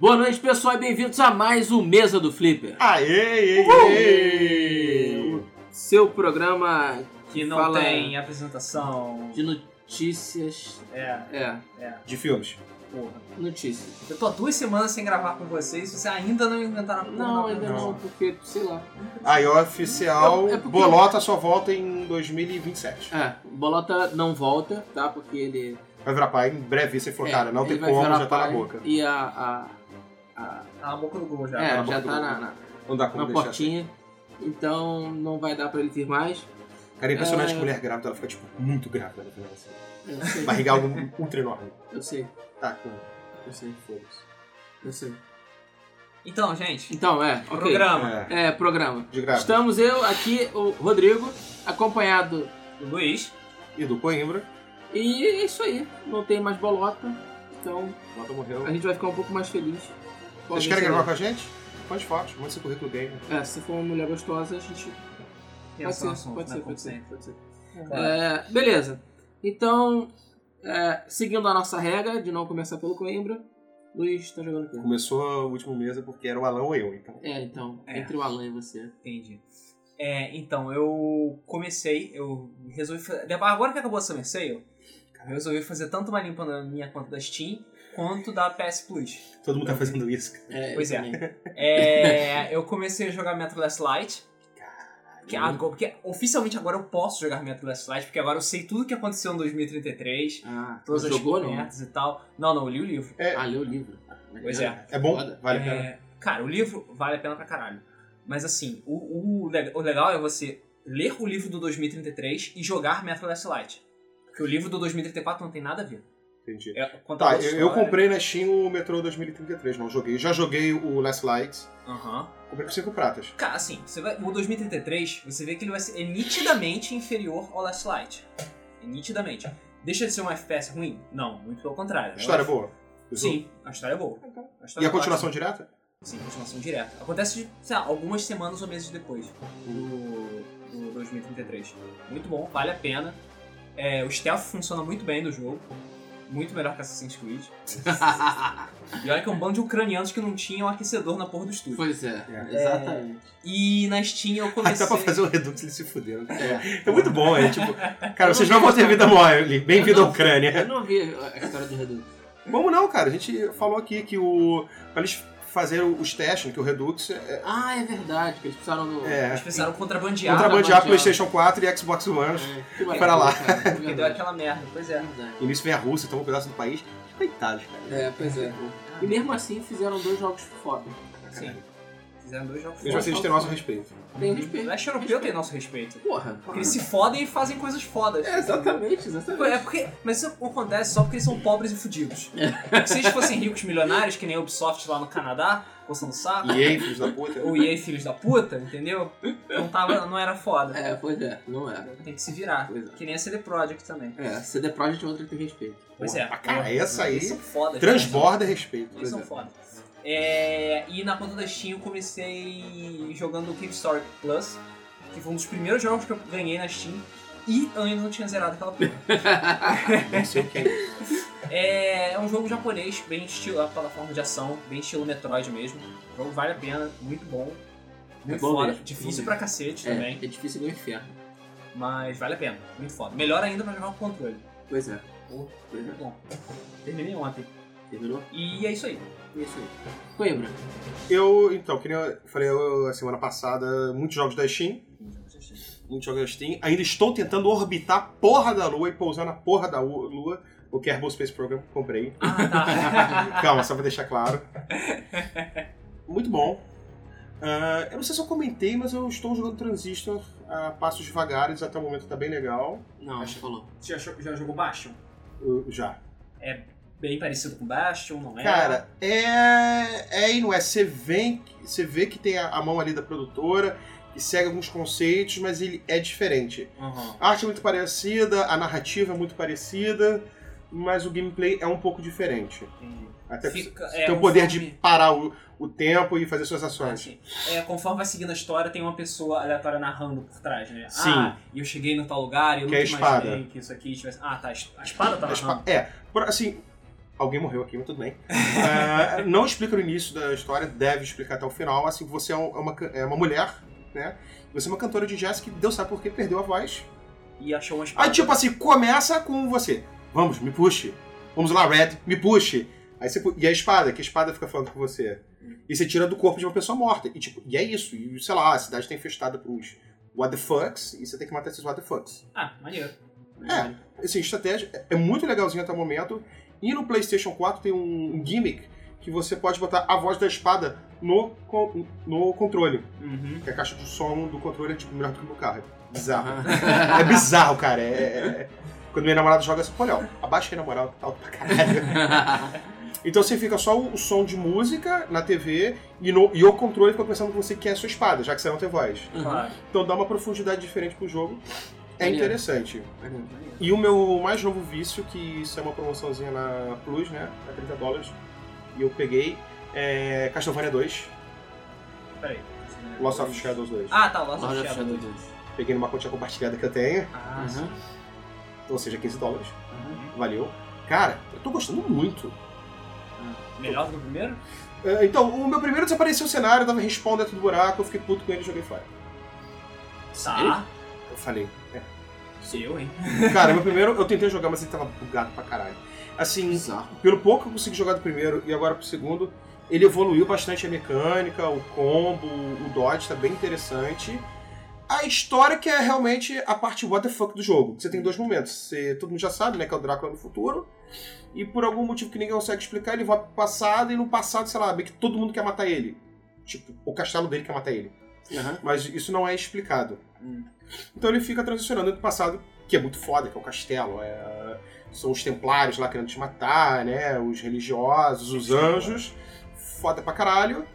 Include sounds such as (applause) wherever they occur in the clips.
Boa noite, pessoal, e bem-vindos a mais um Mesa do Flipper. Aê, aê, aê. Seu programa Que não Fala- tem apresentação. de notícias. É, É, De filmes. Porra. notícias. Eu tô há duas semanas sem gravar com vocês e vocês ainda não inventaram a porra Não, da ainda não, apresentação. porque, sei lá. Aí, oficial, É porque- Bolota só volta em 2027. É, o Bolota não volta, tá? Porque ele. Vai virar pai em breve, você falou, é, cara, não tem como, já tá na boca. E a. a, a- Tá na boca do gol já. é, na já boca do tá na, na, Não dá como na deixar. portinha. Então não vai dar pra ele vir mais. Cara, é impressionante É. que mulher grávida, ela fica, tipo, muito grávida. Assim. Eu sei. Barriga é algo ultra enorme. Eu sei, Tá, com eu sei. foda-se. Eu sei. Então, gente, Então, é. ok. programa. É, É, programa. de grávida. Estamos eu, aqui, o Rodrigo, acompanhado. O Luiz. E do Coimbra. E é isso aí. Não tem mais bolota. Então Bolota morreu. a gente vai ficar um pouco mais feliz. Vocês querem gravar com a gente? Mande fotos, mande seu currículo game. É, se for uma mulher gostosa, a gente. Pode ser, assunto, pode né, ser, pode ser, pode ser. Claro. É, beleza. Então, é, seguindo a nossa regra de não começar pelo Coimbra, Luiz tá jogando aqui. Começou o último mês porque era o Alan ou eu, então. É, então, É. entre o Alan e você. Entendi. É, então, eu comecei, eu resolvi fazer. Agora que acabou a Summer Sale, eu resolvi fazer tanto uma limpa na minha conta da Steam quanto da PS Plus. Todo mundo tá fazendo isso. É, Pois é. É, eu comecei a jogar Metro Last Light. Que agora- porque oficialmente agora eu posso jogar Metro Last Light, porque agora eu sei tudo que aconteceu em 2033, Ah, todas as jogou merdas e tal. Não, não, eu li o livro. Ah, leu o livro. Pois é. É bom? Vale a pena. É, cara, o livro vale a pena pra caralho. Mas assim, o, o, o legal é você ler o livro do 2033 e jogar Metro Last Light. Porque o livro do 2034 não tem nada a ver. Entendi. É, Tá, eu, eu comprei na Steam o Metro 2033, não joguei. Já joguei o Last Light, Aham. comprei 5 pratas. Cara, assim, você vai, o 2033, você vê que ele vai ser é nitidamente inferior ao Last Light. É nitidamente. Deixa de ser um FPS ruim? Não, muito pelo contrário. A história é boa? Sim, a história é boa. A história E a é continuação ótima. direta? Sim, continuação direta. Acontece, sei lá, algumas semanas ou meses depois do, do 2033. Muito bom, vale a pena. É, o stealth funciona muito bem no jogo. Muito melhor que Assassin's Creed. (laughs) E olha que é um bando de ucranianos que não tinham aquecedor na porra do estúdio. Pois é, É. exatamente. E na Steam eu comecei... dá pra fazer o Redux eles se fuderam. É. É muito bom, é tipo. (laughs) Cara, vocês não vão ter vida mole. Bem-vindo à Eu Ucrânia. não vi a história do Redux. Como não, cara? A gente falou aqui que o. Eles fazerem os testes, né, que o Redux é. Ah, é verdade, que eles precisaram do. É. Eles precisaram contrabandear. Contrabandear. PlayStation 4 e Xbox One. É, Para lá. cara, é Porque deu aquela merda. Pois é. Verdade. E nisso vem a Rússia, toma um pedaço do país. Coitados, cara. É, pois é. E mesmo assim fizeram dois jogos foda. Sim. Fizeram dois jogos Mesmo assim, eles têm nosso respeito. Tem O respeito. leste europeu tem nosso respeito. Porra. Porque eles se fodem e fazem coisas fodas. É, exatamente, É exatamente. porque, mas isso acontece só porque eles são pobres e fudidos. Porque se eles fossem ricos milionários, que nem a Ubisoft lá no Canadá, coçando saco, E aí, filhos da puta? ou EA filhos da puta, entendeu? Não, tava, não era foda. É, pois é, não é. Tem que se virar. Pois é. Que nem a CD Projekt também. É, CD Projekt é outra que tem respeito. Pois é. Ah, cara, essa aí Eles são fodas. transborda respeito. Eles são foda. É, e na conta da Steam eu comecei jogando o Cave Story Plus, que foi um dos primeiros jogos que eu ganhei na Steam. E eu ainda não tinha zerado aquela porra. (laughs) Não sei o que. É, é um jogo japonês, bem estilo a plataforma de ação, bem estilo Metroid mesmo. O jogo vale a pena, muito bom. Muito bom foda, mesmo, difícil pra cacete É, também, é difícil do inferno. mas vale a pena, muito foda. Melhor ainda pra jogar com controle. Pois é. Pô, Pois é. bom. Terminei ontem. Terminou? E é isso aí. É isso aí. Coimbra. Eu, então, que nem eu falei eu, a semana passada, muitos jogos da Steam. Muitos jogos da Steam. Ainda estou tentando orbitar a porra da Lua e pousar na porra da Lua. O Kerbal Space Program comprei. Ah, tá. (laughs) Calma, só pra deixar claro. Muito bom. Ah, eu não sei se eu comentei, mas eu estou jogando Transistor a passos devagares, até o momento tá bem legal. Não, acho que falou. já, já jogou Bastion? Eu- já. Bem parecido com Bastion, não é? Cara, é. É e não é. Você vê, você vê que tem a, a mão ali da produtora, que segue alguns conceitos, mas ele é diferente. Uhum. A arte é muito parecida, a narrativa é muito parecida. mas o gameplay é um pouco diferente. Entendi. Até Fica- é, tem o poder conforme- de parar o, o tempo e fazer suas ações. Assim, é, conforme vai seguindo a história, tem uma pessoa aleatória narrando por trás, né? Sim. Ah, e eu cheguei no tal lugar e eu Que é nunca espada. imaginei que isso aqui tivesse... Ah, tá. A espada tá A narrando. É, assim, alguém morreu aqui, mas tudo bem. Ah, (laughs) não explica no início da história, deve explicar até o final. Assim, você é é uma, é uma mulher, né? Você é uma cantora de jazz que Deus sabe por que perdeu a voz. E achou uma espada. Aí, tipo assim, começa com você. Vamos, me puxe. Vamos lá, Red, me puxe. Aí você, e a espada, que a espada fica falando com você. E você tira do corpo de uma pessoa morta. E tipo, e é isso. E sei lá, a cidade tá infestada por uns what the fucks, e você tem que matar esses what the fucks. Ah, maneiro. É, assim, estratégia é- é muito legalzinho até o momento. E no PlayStation 4 tem um, gimmick que você pode botar a voz da espada no, no controle. Uhum. Que a caixa de som do controle é tipo melhor do que no carro. É bizarro. (laughs) é bizarro, cara. É, é- é- Quando minha namorada joga assim, olha, ó, abaixa aí na moral, tá alto pra caralho. (laughs) Então você fica só o, o som de música na TV e, no- e o controle fica pensando que você quer a sua espada, já que você não tem voz. Claro. Então dá uma profundidade diferente pro jogo. É interessante. E o meu mais novo vício, que isso é uma promoçãozinha na Plus, né? A 30 dólares. E eu peguei é Castlevania 2, Peraí. Lost of Shadows 2. Ah, tá. Lost Lord of of Shadow. Shadow 2. Peguei numa continha compartilhada que eu tenho, Ah, Uhum. sim. ou seja, 15 dólares. Uhum. Valeu. Cara, eu tô gostando muito. Melhor do que o primeiro? É, Então, o meu primeiro desapareceu o cenário, tava respawn dentro do buraco, eu fiquei puto com ele e joguei fora. Tá. Eu falei, é. Eu, hein? (laughs) Cara, meu primeiro eu tentei jogar, mas ele tava bugado pra caralho. Assim, Bizarro. pelo pouco que eu consegui jogar do primeiro e agora pro segundo, ele evoluiu bastante a mecânica, o combo, o dodge tá bem interessante. A história que é realmente a parte what the fuck do jogo. Você tem dois momentos. Você, todo mundo já sabe, né, que é o Drácula no futuro. E por algum motivo que ninguém consegue explicar, ele volta pro passado e no passado, sei lá, meio que todo mundo quer matar ele. Tipo, o castelo dele quer matar ele. Uhum. Mas isso não é explicado. Hum. Então ele fica transicionando entre o passado, que é muito foda, que é o castelo. é- São os templários lá querendo te matar, né? Os religiosos, os anjos. Foda pra caralho.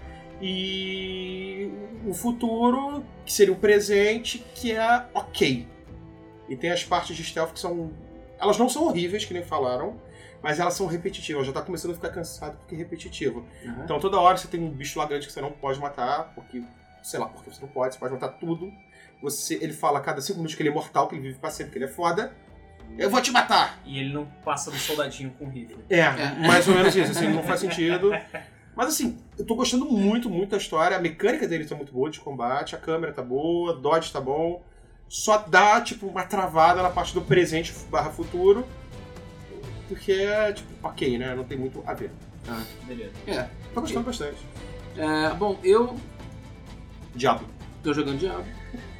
E o futuro, que seria o presente, que é ok. E tem as partes de stealth que são. Elas não são horríveis, que nem falaram, mas elas são repetitivas. Já tá começando a ficar cansado porque é repetitivo. Uhum. Então toda hora você tem um bicho lá grande que você não pode matar, porque, sei lá, porque você não pode, você pode matar tudo. Você, ele fala a cada cinco minutos que ele é mortal, que ele vive pra sempre, que ele é foda. Eu vou te matar! E ele não passa do soldadinho com rifle. É, mais ou menos isso, assim, não faz sentido. Mas assim, eu tô gostando muito, muito da história. A mecânica dele tá muito boa de combate, a câmera tá boa, o dodge tá bom. Só dá, tipo, uma travada na parte do presente barra futuro. Porque é, tipo, ok, né? Não tem muito a ver. Beleza. É. Tô gostando bastante. É, bom, eu Diablo. tô jogando Diablo.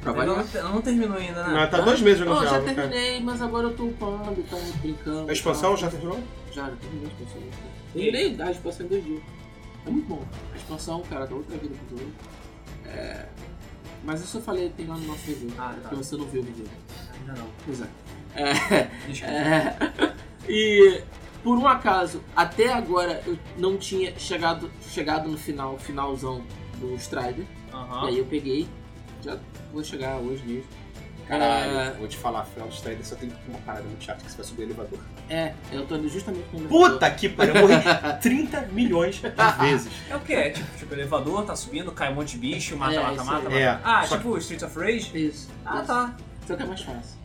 Pra Ele não, não terminou ainda, né? Não, tá dois meses jogando Não, já Diablo. cara. terminei, mas agora eu tô upando, tá brincando. A expansão tá. já terminou? Já, já terminei a expansão. Terminei a expansão em dois dias. É muito bom. A expansão, cara, dá outra vida pro jogo. É... Mas isso eu falei, tem lá no nosso review. Ah, tá. Porque você não viu o review. Ainda não. Pois é. É, Desculpa. é. (laughs) E por um acaso, até agora eu não tinha chegado, chegado no final, finalzão do Strider. Aham. E aí eu peguei. Já vou chegar hoje mesmo. Caralho, É. vou te falar, de Strider só tem uma parada muito chata que você vai subir o elevador. É, eu tô indo justamente no Puta que pariu, eu morri 30 (laughs) milhões de vezes. É o que? É tipo, tipo, elevador, tá subindo, cai um monte de bicho, mata, É, mata, mata, aí. mata. É, Ah, só tipo Streets of Rage? Isso. Ah, isso. tá. Só que é mais fácil.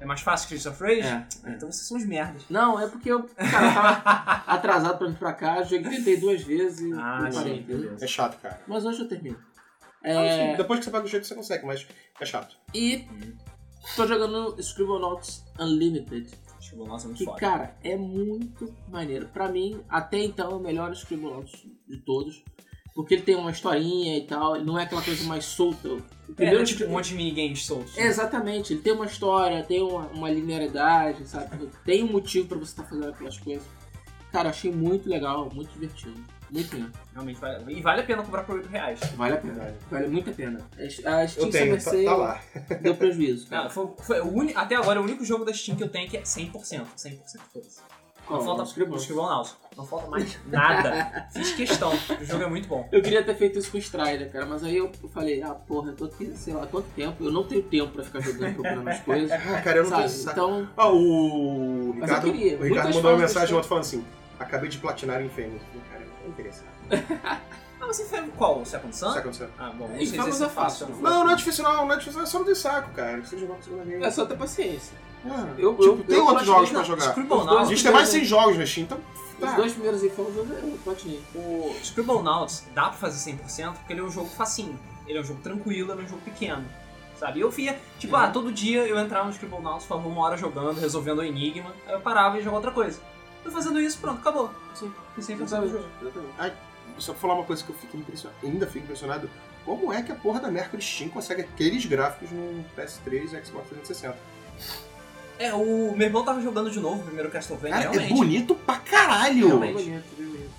É mais fácil que Streets of Rage? É, é. Então vocês são os merdas. Não, é porque eu, cara, eu tava (laughs) atrasado pra vir pra cá, joguei, tentei duas vezes e Ah, parei, beleza. É chato, cara. Mas hoje eu termino. Ah, É, sim, Depois que você pega o jeito você consegue, mas é chato. e tô jogando Scribblenauts Unlimited, nosso é muito que, foda. cara, é muito maneiro. Pra mim, até então, é o melhor Scribblenauts de todos. Porque ele tem uma historinha e tal, ele não é aquela coisa mais solta. O É, primeiro é, tipo um monte de minigames soltos. É, exatamente, ele tem uma história, tem uma, uma linearidade, sabe? Tem um motivo pra você estar fazendo aquelas coisas. Cara, achei muito legal, muito divertido. Muito. Realmente vale. E vale a pena comprar por 8 reais. Vale a pena. Vale muito a pena. A Steam Eu tenho, Summer tá, tá lá. deu prejuízo, Cara, cara. foi, foi o uni- até agora o único jogo da Steam que eu tenho que é 100%. 100% foda-se. Qual? Não falta O Scribble. o Scribblenauts. Não falta mais nada. Fiz questão. O jogo é muito bom. Eu queria ter feito isso com o Strider, cara, mas aí eu falei, ah, porra, eu tô aqui, sei lá, quanto tempo, eu não tenho tempo pra ficar jogando, procurando as (laughs) coisas, Ah, cara, eu não sabe? tenho. Então, Ah, o Mas Ricardo, eu queria. o Ricardo Muitas mandou uma mensagem ontem falando assim: acabei de platinar em Infamous. Cara, não interessa. (laughs) Ah, você fez qual? O Second Sun? Que aconteceu? Ah, bom. Não Infamous se esse é fácil. não. Não, não é difícil não, não é difícil, é só não ter saco, cara. Não precisa jogar com segunda vez. é só ter paciência. Ah, Eu- tipo, eu- tem eu outros jogos pra na- jogar. Scribblenauts. A gente tem mais de 100 jogos na Steam, então. Os tá. dois primeiros Infamous eu, eu platinei. O Scribblenauts dá pra fazer 100% porque ele é um jogo facinho. Ele é um jogo tranquilo, ele é um jogo pequeno. Sabe? E eu via, tipo, Uhum. ah, todo dia eu entrava no Scribblenauts, ficava uma hora jogando, resolvendo o enigma, aí eu parava e jogava outra coisa. Fui fazendo isso, pronto, acabou. Sim. E 100% do jogo. Só pra falar uma coisa que eu fico impressionado, ainda fico impressionado. Como é que a porra da Mercury Steam consegue aqueles gráficos no PS3 e Xbox 360? É, o meu irmão tava jogando de novo o primeiro Castlevania, Cara, é realmente. bonito pra caralho! Realmente. Bem bonito, bem bonito.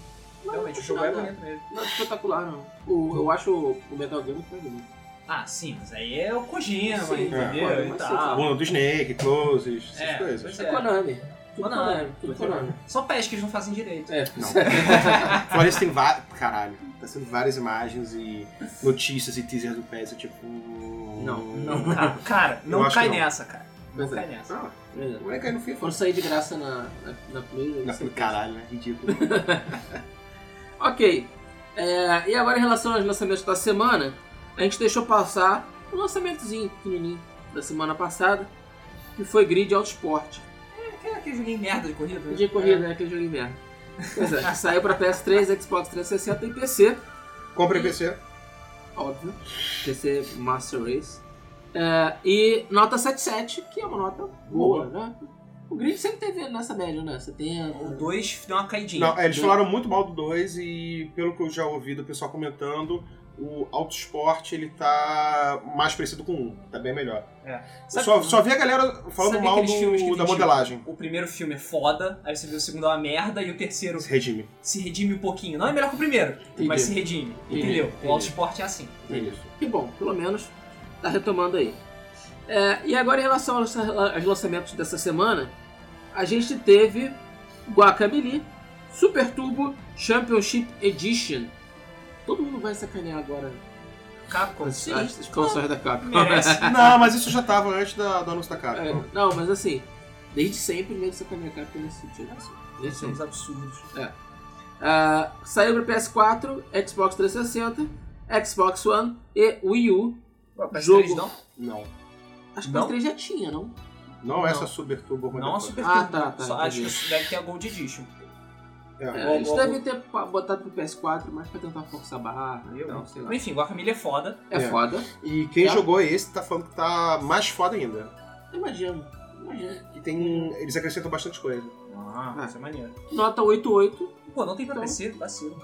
Não, Realmente, o não jogo é bonito mesmo. Não é espetacular, não. O, eu acho o Metal Gear muito mais bonito. Ah, sim, mas aí é o Kojima, Sim, entendeu? é, e tal. Mundo do Snake, Closes, essas É, coisas. É É. Konami. Tudo Konami. Tudo Konami. Só pés que eles não fazem direito. É, Não. (laughs) Fora isso, tem vários. Caralho, tá sendo várias imagens e notícias e teasers do PS, eu, tipo. Não, Não, cara, não cai não. nessa, cara. Não é. cai nessa. É. não vai cair no FIFA. Quando sair de graça na, na, na Play. Não, sei. caralho, né? Ridículo. (laughs) Ok. É, e agora em relação aos lançamentos da semana, a gente deixou passar um lançamentozinho pequenininho da semana passada, que foi Grid Autosport. Aquele joguinho merda de corrida. né? De corrida, né? Aquele joguinho merda. Pois é, saiu pra PS3, Xbox 360 e PC, Compre PC. óbvio. PC Master Race. É, e nota 77, que é uma nota boa, né? O Grid sempre teve nessa média, né? 70. O 2 deu uma caidinha. Não, é, eles falaram muito mal do 2 e pelo que eu já ouvi do pessoal comentando, o Autosport ele tá mais parecido com o 1, tá bem melhor. Sabe- Só, só vi a galera falando mal do, da tem, modelagem. O primeiro filme é foda, aí você vê o segundo é uma merda e o terceiro Esse regime. se redime um pouquinho. Não é melhor que o primeiro, Entendi. mas se redime. Entendi. Entendeu? Entendi. O Autosport é assim. É isso. Que bom, pelo menos tá retomando aí. É, e agora em relação aos, aos lançamentos dessa semana, a gente teve Guacamelee Super Turbo Championship Edition. Todo mundo vai sacanear agora Capcom, sim. as expansões da Capcom. Merece. (laughs) Não, mas isso já tava antes da, do anúncio da É, Capcom. não, mas assim, desde sempre mesmo sacanear a Capcom nesse sentido. Desde sempre. Somos absurdos. Ah, saiu para PS4, Xbox 360, Xbox One e Wii U. Ué, PS3 Jogo. não? Não. Acho que o PS3 já tinha, não? Não, essa Não. Super Turbo Não a. Super Ah, Turbo. tá, tá, Só acho que deve ter a Gold Edition. É. É, eles devem ter botado pro PS4, mas pra tentar forçar a barra. Eu não, sei lá. Mas enfim, Guacamole é foda. É, É. foda. E quem jogou esse tá falando que tá mais foda ainda. Imagino. Imagino. Que tem. Eles acrescentam bastante coisa. Ah, Ah. isso é maneiro. Nota 88. Pô, não tem pra Então. PC, vacilo.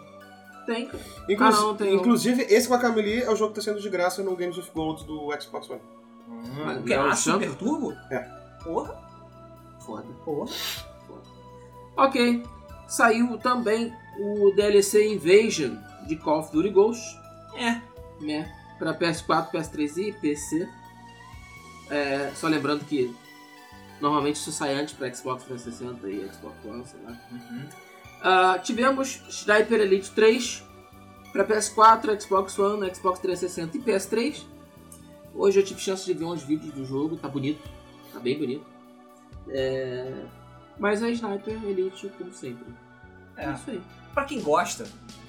Tem. Inclu- Ah, não, tem um. Inclusive, esse Guacamole é o jogo que tá sendo de graça no Games of Gold do Xbox One. Mas o que? não, Ah, Champ- Super Turbo? É. Porra, Foda. porra. Ok. Saiu também o DLC Invasion de Call of Duty Ghost. É. né? Para PS4, PS3 e PC. É, só lembrando que normalmente isso sai antes para Xbox 360 e Xbox One, sei lá. Uhum. Ah, tivemos Sniper Elite 3 para PS4, Xbox One, Xbox 360 e PS3. Hoje eu tive chance de ver uns vídeos do jogo, tá bonito, tá bem bonito. É, Mas é Sniper Elite como sempre. É, É. isso aí. Pra quem gosta,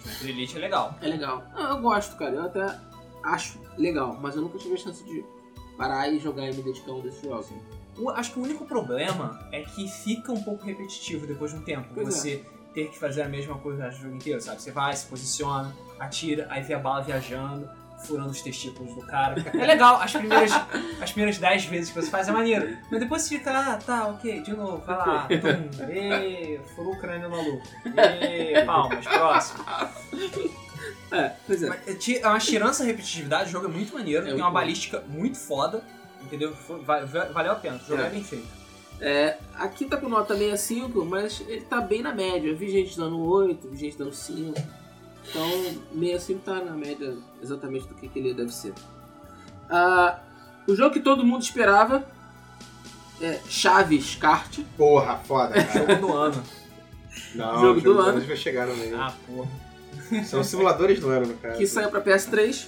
Sniper Elite é legal. É legal. Ah, eu gosto, cara. Eu até acho legal, mas eu nunca tive a chance de parar e jogar e me dedicar a um desses jogos. O- acho que o único problema é que fica um pouco repetitivo depois de um tempo. Pois é. você ter que fazer a mesma coisa o jogo inteiro, sabe? Você vai, se posiciona, atira, aí vê a bala viajando, furando os testículos do cara. (laughs) É legal, as primeiras, as primeiras 10 vezes que você faz é maneiro. Mas depois você fica, ah, tá, ok, de novo, vai lá, tum, ê, (laughs) furou o crânio maluco. Ê, palmas, próximo. É, pois é. Mas, é, é uma tirança repetitividade, o jogo é muito maneiro, É tem uma bom. balística muito foda, entendeu? Valeu a pena, o jogo é, É. bem feito. É, aqui tá com nota 65, mas ele tá bem na média. Eu vi gente dando 8, vi gente dando 5. Então, 65 tá na média exatamente do que, que ele deve ser. Ah, o jogo que todo mundo esperava é Chaves Kart. Porra, foda, cara. Jogo do ano. Não, Jogo o do do ano. vai chegar no meio. Ah, porra. São os simuladores do ano, no caso. que saiu pra PS3.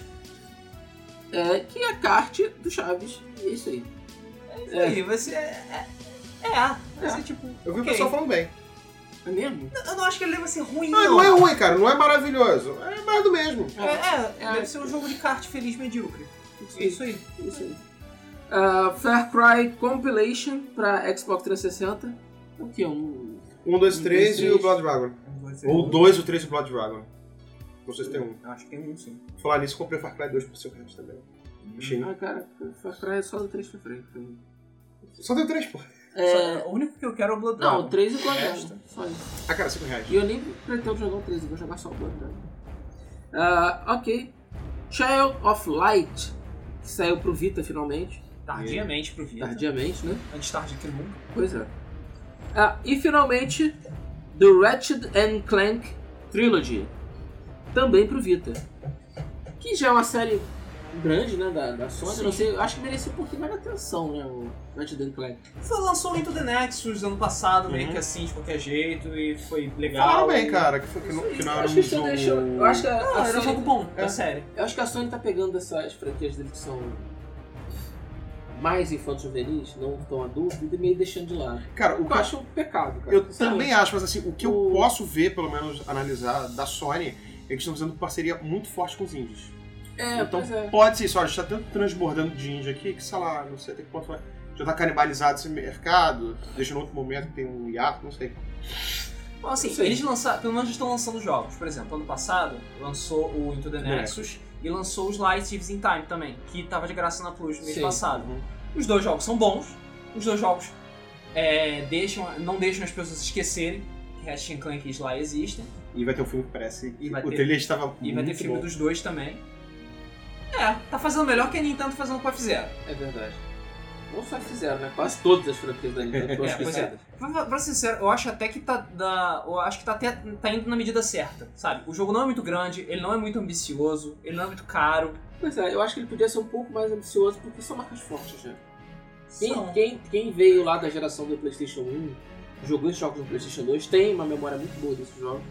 É, que é a kart do Chaves. E é isso aí. E aí, vai ser. É, é, é, vai ser tipo. Eu vi o ok. pessoal falando bem. É mesmo? Eu não acho que ele vai ser ruim, Ah, não. não é ruim, cara. Não é maravilhoso. É mais do mesmo. É, é, É. deve ser um jogo de kart feliz medíocre. É isso aí. Isso aí. Ah, Far Cry Compilation pra Xbox 360. O que? Um. Um, dois, Um, três dois, e o. Blood Dragon. Um, Ou dois, o três e o Blood Dragon. Não sei se tem um. Eu acho que tem um sim. Falar nisso, comprei Far Cry 2 pro seu resto também. Achei. Ah, cara, Far Cry é só do 3 pra frente. Só deu três, porra. É, Só- o único que eu quero é o Blood não, Dragon. o 3 e o Blood. Dragon. Só isso. Ah, cara, 5 reais. E eu nem pretendo jogar o 3, eu vou jogar só o Blood Dragon. Ah, ok. Child of Light, que saiu pro Vita finalmente. Tardiamente pro Vita. Tardiamente, né? Antes tarde que nunca. Pois é. Ah, e finalmente, The Ratchet and Clank Trilogy, também pro Vita. Que já é uma série grande, né, da, da Sony, Sim. não sei, eu acho que merecia um pouquinho mais de atenção, né, o Ratchet Clank. Foi, lançou o Into the Nexus ano passado, meio Uhum. que assim, de qualquer jeito, e foi legal. Falaram bem, cara, que, foi, que, não, que não Eu era acho um jogo... deixou- eu acho que a, Não, a era um Sony, jogo bom, É. da série. eu acho que a Sony tá pegando essas franquias dele que são mais infantos juvenis, não tão adultos, e meio deixando de lado. Cara, o que eu acho um pecado, cara. Eu também acho, mas assim, o que eu posso ver, pelo menos analisar, da Sony, é que eles estão fazendo parceria muito forte com os indies. É, então é. pode ser isso, olha, a gente tá tanto transbordando de indie aqui que, sei lá, não sei até que ponto vai. Já tá canibalizado esse mercado, deixa no outro momento que tem um hiato, não sei. Bom, assim, Sim. eles lançaram, pelo menos eles estão lançando jogos. Por exemplo, ano passado lançou o Into the Nexus e lançou os Light Thieves in Time também, que tava de graça na Plus no mês Sim. passado. Os dois jogos são bons, os dois jogos é, deixam, não deixam as pessoas esquecerem que Ratchet Clank e Sly existem. E vai ter um filme que parece. E vai o ter- trailer estava E vai ter filme bom. dos dois também. É, tá fazendo melhor que a Nintendo fazendo com a F-Zero. É verdade. Não só fizeram, né? Quase todas as franquias da Nintendo foram (laughs) É, é. esquecidas. Pra, pra ser sincero, eu acho até que tá da, eu acho que tá até tá indo na medida certa, sabe? O jogo não é muito grande, ele não é muito ambicioso, ele não é muito caro. Pois é, eu acho que ele podia ser um pouco mais ambicioso porque são marcas fortes, né? Quem, quem, quem veio lá da geração do PlayStation 1, jogou esses jogos no PlayStation 2, tem uma memória muito boa desses jogos.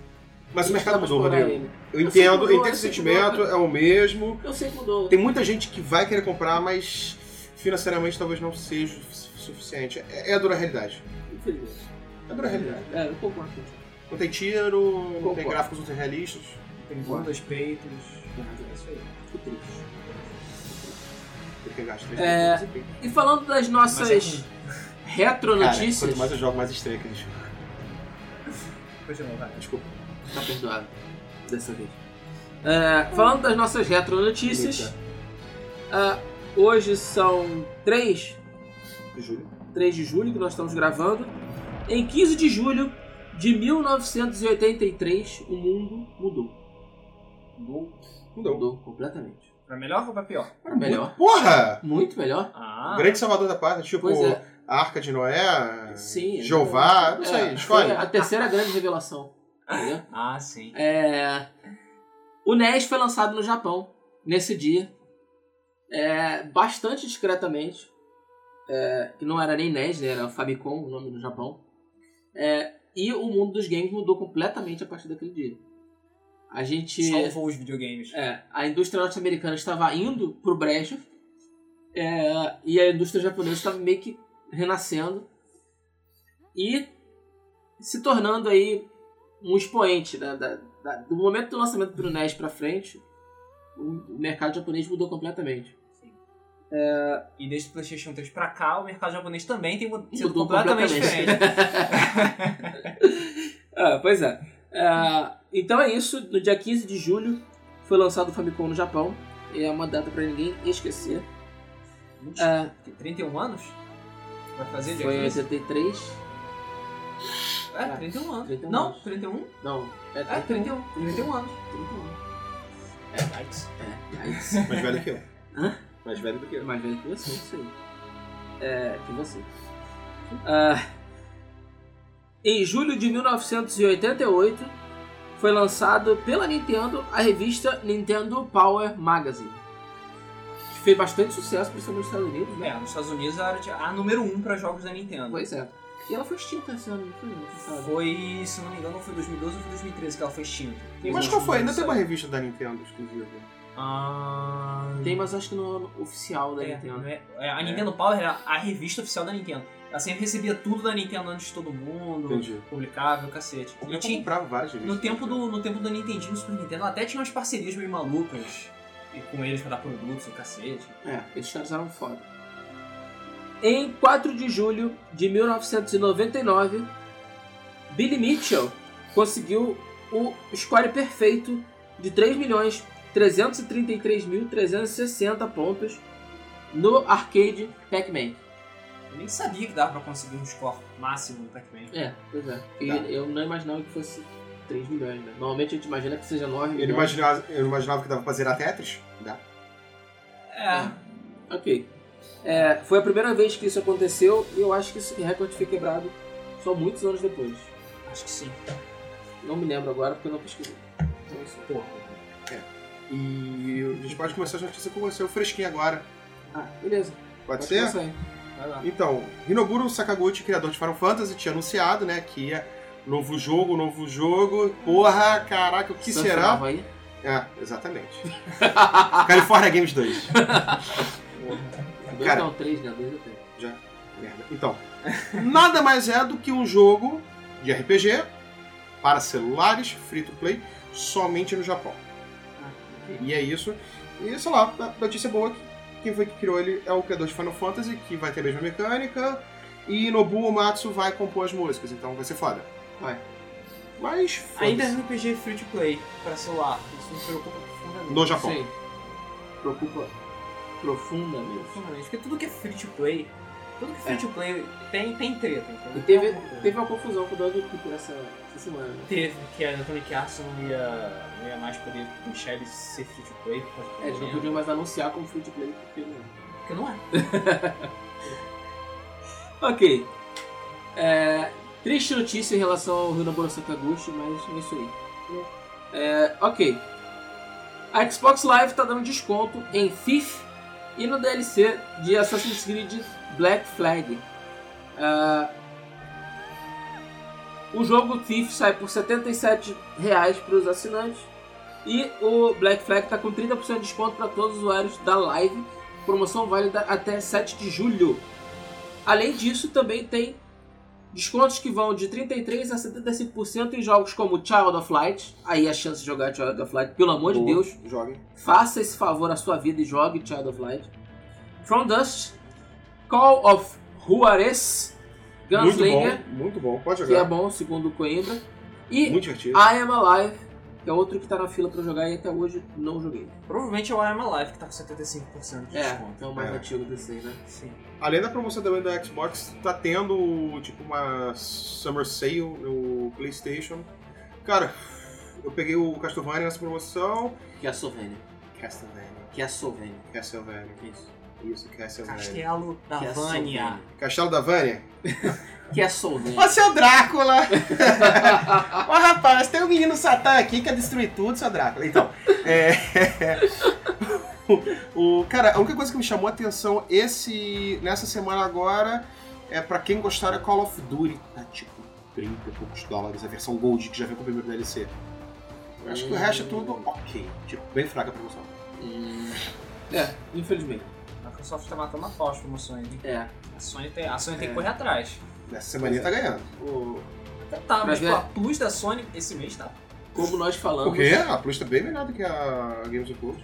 Mas o mercado mudou, Rodrigo. Eu Eu entendo, mudou, eu entendo que sentimento, mudou. é o mesmo. Eu sei que mudou. Tem muita gente que vai querer comprar, mas financeiramente talvez não seja o su- suficiente. É, é a dura realidade. Infelizmente. É a dura realidade. É, eu concordo. Não tem tiro, não tem gráficos ultra realistas. Tem bundas, peitos. É isso aí. Fico triste. É, e falando das Mas é nossas ruim. retro Cara, notícias. quanto mais eu jogo, mais estranho que eles. Continua, vai. Desculpa. Tá perdoado. Dessa vez. É, falando das nossas retro notícias. ah, hoje são 3, Júlio. 3 de julho que nós estamos gravando. Em 15 de julho de 1983, o mundo mudou. Mudou, Mudou. mudou completamente. Pra melhor ou pra pior? Para melhor. Porra! Muito melhor. Ah, O grande salvador da pátria, tipo é. a Arca de Noé, Sim. Jeová, não é, sei, Foi escolhe. a terceira grande revelação. Entendeu? ah, sim. É, o NES foi lançado no Japão nesse dia, é, bastante discretamente, é, que não era nem NES, né, era Famicom o nome no Japão. É, e o mundo dos games mudou completamente a partir daquele dia. A gente, Salvou os videogames. é, a indústria norte-americana estava indo pro brejo é, e a indústria japonesa estava meio que renascendo e se tornando aí um expoente da, da- da- do momento do lançamento do NES para frente. O mercado japonês mudou completamente. E desde o PlayStation 3 pra cá, o mercado japonês também tem mu- sido Mudou completamente completamente. diferente. (laughs) Ah, pois é. Ah, então é isso. No dia 15 de julho foi lançado o Famicom no Japão. E é uma data para ninguém esquecer. Ah, Tem 31 anos? Vai fazer dia foi em 15? 83. É, 31 anos. 31 Não, anos. 31? Não, é É, 31. 31 anos. 31. É, Yikes. É, aí (laughs) Mais velho que eu. Hã? Mais velho do que eu. mais velho que você, isso aí. É, que você. Ah, em julho de 1988, foi lançado pela Nintendo a revista Nintendo Power Magazine. Que fez bastante sucesso, principalmente nos Estados Unidos, né? É, nos Estados Unidos era a número 1 pra jogos da Nintendo. Pois é. E ela foi extinta esse ano, não foi? Não sabe? Foi, se não me engano, foi 2012 ou foi 2013 que ela foi extinta. Mas qual foi? Ainda tem uma revista da Nintendo exclusiva. Ah, Tem, mas acho que no ano oficial da é, Nintendo. é- é, a Nintendo Power era a revista oficial da Nintendo. Ela sempre recebia tudo da Nintendo antes de todo mundo, Entendi. publicável, cacete. Eu tinha, comprava várias revistas. no tempo do no tempo do Nintendinho e Super Nintendo, ela até tinha umas parcerias meio malucas e com eles pra dar produtos, o cacete. É, esses caras eram foda. Em 4 de julho de 1999, Billy Mitchell conseguiu o score perfeito de 3.333.360 pontos no arcade Pac-Man. Eu nem sabia que dava pra conseguir um score máximo no Pac-Man. É, pois é. E Tá. eu não imaginava que fosse 3 milhões, né? Normalmente a gente imagina que seja 9 Eu milhões. imaginava, eu imaginava que dava pra zerar Tetris. Dá. É. Ok. É, foi a primeira vez que isso aconteceu e eu acho que esse recorde foi quebrado só muitos anos depois. Acho que sim. Não me lembro agora porque eu não pesquisei. Então, isso. Porra. E a gente pode começar a notícia com você, o fresquinho agora. Ah, beleza. Pode, Pode ser? começar. Então, Hinoburo Sakaguchi, criador de Final Fantasy, tinha anunciado, né, que ia novo jogo, novo jogo. Porra, caraca, o que será? É, exatamente. (laughs) California Games 2. (laughs) Dois Cara. não, três, né? Dois ou três. Já. Merda. Então, (laughs) nada mais é do que um jogo de RPG para celulares, free to play, somente no Japão. Ah, ok. E é isso. E sei lá, a notícia boa é que quem foi que criou ele é o criador de Final Fantasy, que vai ter a mesma mecânica, e Nobuo Uematsu vai compor as músicas, então vai ser foda. Vai. Mas foda-se. Ainda é RPG free to play pra celular. Isso me preocupa profundamente. no Japão. Sim. Preocupa profundamente. Profundamente. Porque tudo que é free to play, tudo que é free É. to play tem, tem treta. Então E teve, teve uma confusão com o Dog Keeper essa, essa semana. né? Teve, que a Electronic Arts não ia, não ia mais poder deixar ele ser free to play. É, eles não podiam mais anunciar como free to play porque não. Porque não é. (laughs) Ok. É, triste notícia em relação ao Hinoburo Sakaguchi, mas é isso aí. É, ok. A Xbox Live tá dando desconto em Thief e no DLC de Assassin's Creed Black Flag. Ah, o jogo Thief sai por 77 reais para os assinantes e o Black Flag tá com 30% de desconto para todos os usuários da Live. Promoção válida até 7 de julho. Além disso, também tem descontos que vão de 33% a 75% em jogos como Child of Light. Aí a chance de jogar Child of Light, pelo amor de Boa, Deus, Joguem. faça esse favor à sua vida e jogue Child of Light. From Dust, Call of Juarez, Muito Gunslinger, bom, muito bom. Pode que é jogar. bom, segundo o Coimbra, e Muito divertido. I Am Alive, que é outro que tá na fila pra jogar e até hoje não joguei. Provavelmente é o I Am Alive que tá com 75% de É, desconto. é o mais É. antigo desse aí, né? Sim. Além da promoção também da Xbox, tá tendo tipo uma Summer Sale no PlayStation. Cara, eu peguei o Castlevania nessa promoção. Que é a Sovênia. Castlevania. Que é a Sovênia. Castlevania. Isso. Isso, Castlevania. Castelo da Que é a Vânia. Castelo da Vânia? Que é a Sovênia. Ô, seu Drácula! (laughs) Ô, rapaz, tem um menino Satã aqui que quer destruir tudo, seu Drácula. Então, é... o, (laughs) o- cara, a única coisa que me chamou a atenção esse, nessa semana agora é pra quem gostar é Call of Duty. Tá tipo 30 e poucos dólares a versão Gold que já vem com o primeiro DLC. Eu acho que o resto é tudo ok. Tipo, bem fraca a promoção. Hum, É, infelizmente. A Microsoft tá matando a pau as promoções, hein? É. A Sony tem, a Sony tem É. que correr atrás. Nessa semana tá ganhando. O, Até tá, mas Mas é- a Plus da Sony esse mês tá. como nós falamos. Porque a Plus tá bem melhor do que a Games of Gold.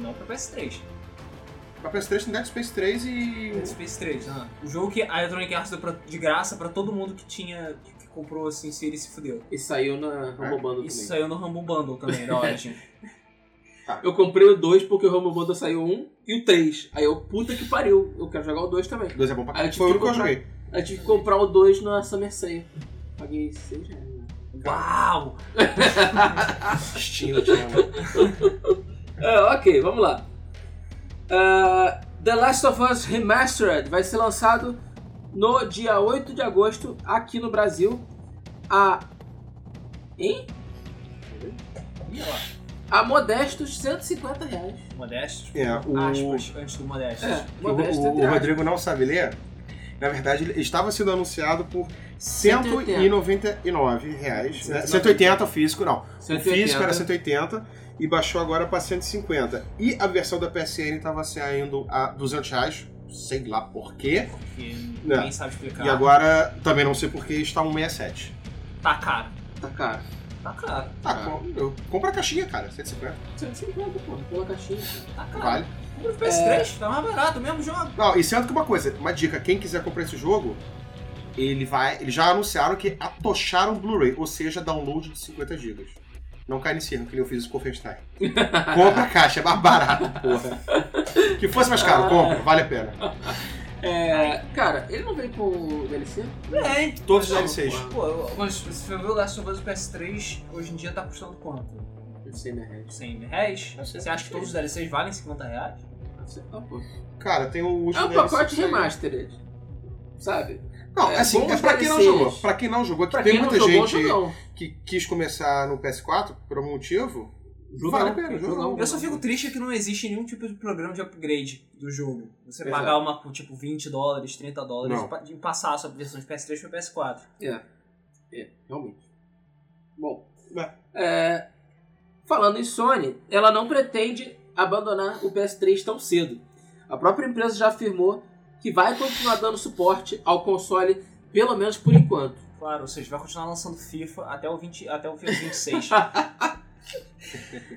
Não pra PS3. A PS3 tem Dead Space 3 e. Dead Space 3, né? O jogo que a Electronic Arts deu pra- de graça pra todo mundo que tinha. que, que comprou assim, se ele se fudeu. E saiu na Rumble Bundle Isso também. saiu no Rumble Bundle também, da Origin. (laughs) Eu comprei o 2 porque o Rumble Bundle saiu um e o 3. Aí eu, puta que pariu, eu quero jogar o 2 também. Dois é bom pra caralho. tive Foi o que único que eu comprar. joguei. Aí eu tive que comprar o 2 na Summer Sale. Paguei 6 reais. né? Uau! (laughs) Steam, (laughs) Ah, ok, vamos lá. Ah, The Last of Us Remastered vai ser lançado no dia 8 de agosto aqui no Brasil. A. Hein? A modestos 150 reais. Modestos. É, o- Aspas, antes do Modestos. É, O, modesto o- o aspas. Rodrigo não sabe ler. Na verdade, ele estava sendo anunciado por 180. 199 reais. Né? 180 o físico, não. O 180. físico era 180 e baixou agora para 150. E a versão da PSN estava saindo a 200 reais. Sei lá por quê. Que Não. ninguém sabe explicar. E agora, também não sei por que, está 167. Tá caro. Tá caro. Tá caro. Ah, Ah. com- eu compro a caixinha, cara. 150. 150, pô, pela caixinha. Tá caro. Vale. Compra o PS3, tá mais barato, o mesmo jogo. Não, e sendo que uma coisa, uma dica, quem quiser comprar esse jogo, ele vai. Eles já anunciaram que atocharam o Blu-ray, ou seja, download de 50 GB. Não cai nesse erro que eu fiz o Wolfenstein. compra a caixa, é mais barato, porra. Que fosse mais caro, compra, vale a pena. É, cara, ele não veio com o DLC? Bem. Todos os DLCs. Pô, mas se você ver o Last of Us PS3, hoje em dia tá custando quanto? Não sei, né, Red? 100 reais? Eu sei. Você acha que todos os DLCs valem 50 reais? Tá, pô. Cara, tem o É último um DLC pacote remastered. Sabe? Não, É, assim, é pra quem não jogou. Pra quem não jogou, que Pra tem muita jogou, gente que quis começar no PS4 por algum motivo. Jogão, vale a pena, jogão. jogão. Eu só fico triste que não existe nenhum tipo de programa de upgrade do jogo. Você Exato. pagar uma por tipo 20 dólares, 30 dólares Não. de passar a sua versão de PS3 para PS4. É. É, realmente. Bom. É. é, falando em Sony, ela não pretende abandonar o PS3 tão cedo. A própria empresa já afirmou que vai continuar dando suporte ao console, pelo menos por enquanto. Claro, ou seja, vai continuar lançando FIFA até o, 20, até o FIFA (laughs) 26.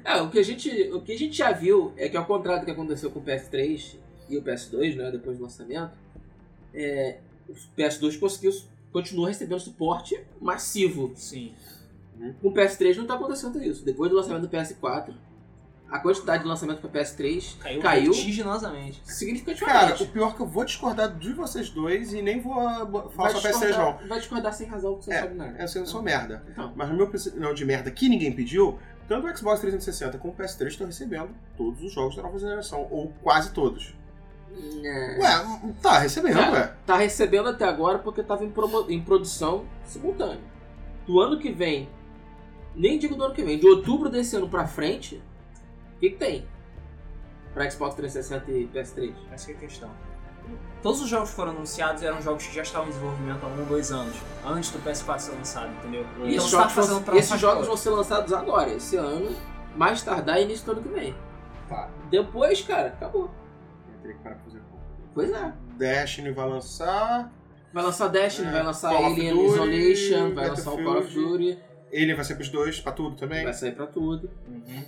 É, o que, a gente, o que a gente já viu é que ao contrário do que aconteceu com o PS3 e o PS2, né, depois do lançamento, é, o PS2 conseguiu, continua recebendo suporte massivo. Sim. Com o PS3 não está acontecendo isso. Depois do lançamento do PS4, a quantidade de lançamento para PS3 Caiu, Caiu. vertiginosamente. significativamente. Cara, o pior é que eu vou discordar de vocês dois e nem vou bo- falar só PS3 não. vai discordar sem razão, porque você É, não sabe nada. Eu sei, eu sou merda. Então, Mas no meu opinião de merda que ninguém pediu, tanto o Xbox 360 como o PS3 estão recebendo todos os jogos da nova geração, ou quase todos. é, Ué, tá recebendo, Cara, ué. tá recebendo até agora porque estava em, em produção simultânea. Do ano que vem, nem digo do ano que vem, de outubro desse ano pra frente, o que, que tem? Pra Xbox 360 e PS3? Essa é a questão. Todos os jogos que foram anunciados eram jogos que já estavam em desenvolvimento há um ou dois anos, antes do PS4 ser lançado, entendeu? E esses Então você tá jogos, fazendo vão, esses jogos vão ser lançados agora, esse ano, mais tardar início do ano que vem. Tá. Depois, cara, acabou. Eu teria que parar pra fazer conta. Pois é. Destiny vai lançar, Vai lançar Destiny, É, vai lançar Call of Alien Duty, Isolation, vai lançar o Call of. Duty, Alien vai ser pros dois, pra tudo também. vai sair pra tudo. Uhum.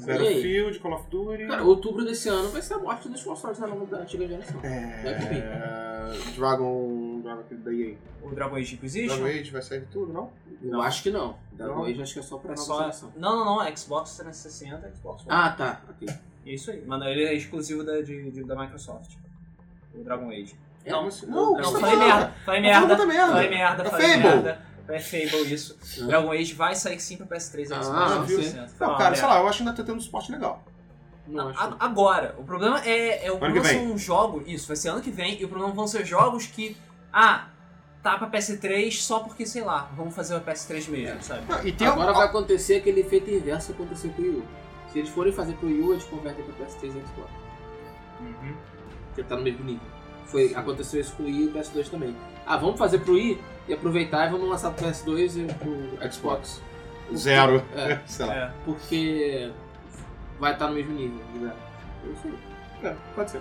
Aí? Battlefield, Call of Duty. Cara, outubro desse ano vai ser a morte dos consoles da, nova, da antiga geração. Deve vir. É... Dragon. Dragon da EA. O Dragon Age Inquisition. Dragon Age vai sair de tudo, não? Eu Não. acho que não. Dragon Não? Age acho que é só pra É nova só... geração. Não, não, não. Xbox 360 Xbox One. Ah, tá. Ok. É isso aí. Mas ele é exclusivo da, de, de- da Microsoft. O Dragon Age. É, Não, não, o que Não, você tá falei falando? merda. Falei Tá merda. merda. Falei merda. É Falei merda. É Fable, (laughs) isso. Ah. Dragon Age vai sair sim pro PS3 e Xbox Ah, viu? 100%. Foi Não, cara, sei lá, eu acho que ainda tá tendo um suporte legal. Não. A- Agora, o problema é, é o problema são jogos, isso, vai ser ano que vem, e o problema vão ser jogos que, ah, tá pra PS3 só porque, sei lá, vamos fazer o PS3 mesmo, sabe? Não, e tem Agora um- vai acontecer aquele efeito inverso que aconteceu com o Wii U. Se eles forem fazer pro Wii U, eles convertem pra PS3 e Xbox. Uhum. Porque tá no mesmo nível. Foi, aconteceu isso com o Wii e o PS2 também. Ah, vamos fazer pro Wii e aproveitar e vamos lançar pro PS2 e pro Xbox. Zero. É, (laughs) sei lá. É. porque vai estar no mesmo nível. Né? É isso aí. É, pode ser.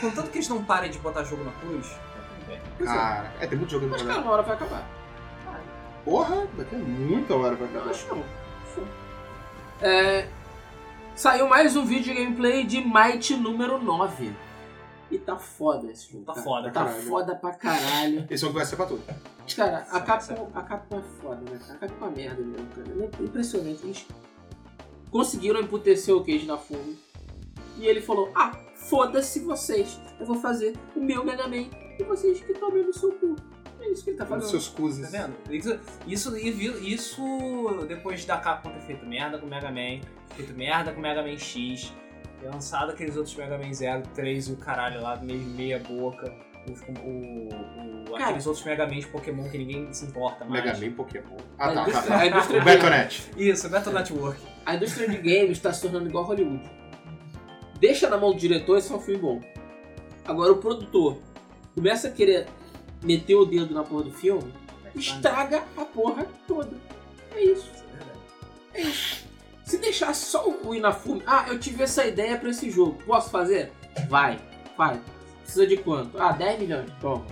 Contanto que eles não parem de botar jogo na cruz, tá tudo bem. Pois é. Cara, é, tem muito jogo Mas, cara, uma hora vai acabar. Porra, daqui a muita hora pra Eu acabar. acho que não. É, saiu mais um vídeo de gameplay de Might número 9. E tá foda esse jogo. Tá cara. foda, Tá caralho. foda pra caralho. (laughs) Esse jogo vai ser pra tudo. Cara, a Capcom, a Capcom é foda, né? A Capcom é uma merda mesmo, cara. É impressionante. Eles conseguiram emputecer o Cage na fundo. E ele falou: Ah, foda-se vocês. Eu vou fazer o meu Mega Man. E vocês que tomem no seu cu. É isso que ele tá Os fazendo. seus Tá cuses. vendo? Isso, isso, isso depois da Capcom ter feito merda com o Mega Man, feito merda com o Mega Man X, lançado aqueles outros Mega Man 0, 3 e o caralho lá, meio meia boca, os- o, o- Cara. aqueles outros Mega Man de Pokémon que ninguém se importa mais. Mega Man Pokémon. Ah, A tá, indústria- tá. a indústria O Betonet. Isso, Battle Network. A indústria de games está se tornando igual Hollywood. Deixa na mão do diretor, esse é um filme bom. Agora o produtor começa a querer meter o dedo na porra do filme, estraga a porra toda. É isso. É isso. Se deixasse só o Inafume, ah, eu tive essa ideia pra esse jogo, posso fazer? Vai, faz. Precisa de quanto? Ah, 10 milhões. Toma.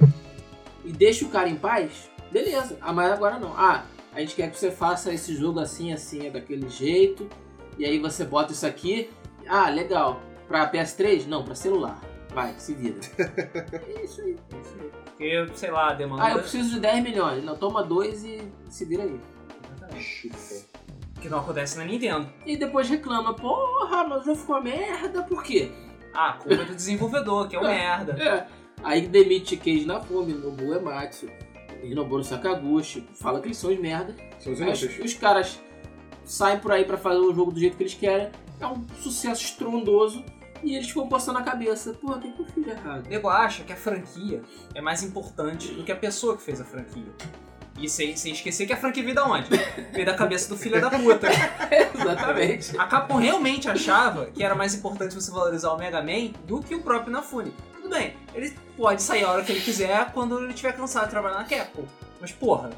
E deixa o cara em paz? Beleza. Ah, mas agora não. Ah, a gente quer que você faça esse jogo assim, assim, é daquele jeito. E aí você bota isso aqui. Ah, legal. Pra PS3? Não, pra celular. Vai, se vira. (laughs) é isso aí. É isso aí. Porque, sei lá, demanda. Ah, eu preciso de 10 milhões. Não, toma dois e se vira aí. Que não acontece na Nintendo. E depois reclama, porra, mas o jogo ficou uma merda, por quê? Ah, culpa do desenvolvedor, que é um (laughs) merda. É. Aí demite Keiji Nafumi, Nobuo Ematsu, Hinoboro Sakaguchi, fala que eles são os merda. São os Aí os, caras saem por aí pra fazer o jogo do jeito que eles querem. É um sucesso estrondoso. E eles ficam postando a cabeça. Pô, o que de errado? O nego acha que a franquia é mais importante do que a pessoa que fez a franquia. E sem, sem esquecer que a franquia veio da onde? Veio da cabeça do filho da puta. (laughs) Exatamente. A Capcom realmente achava que era mais importante você valorizar o Mega Man do que o próprio Inafune. Tudo bem, ele pode sair a hora que ele quiser quando ele estiver cansado de trabalhar na Capcom. Mas porra,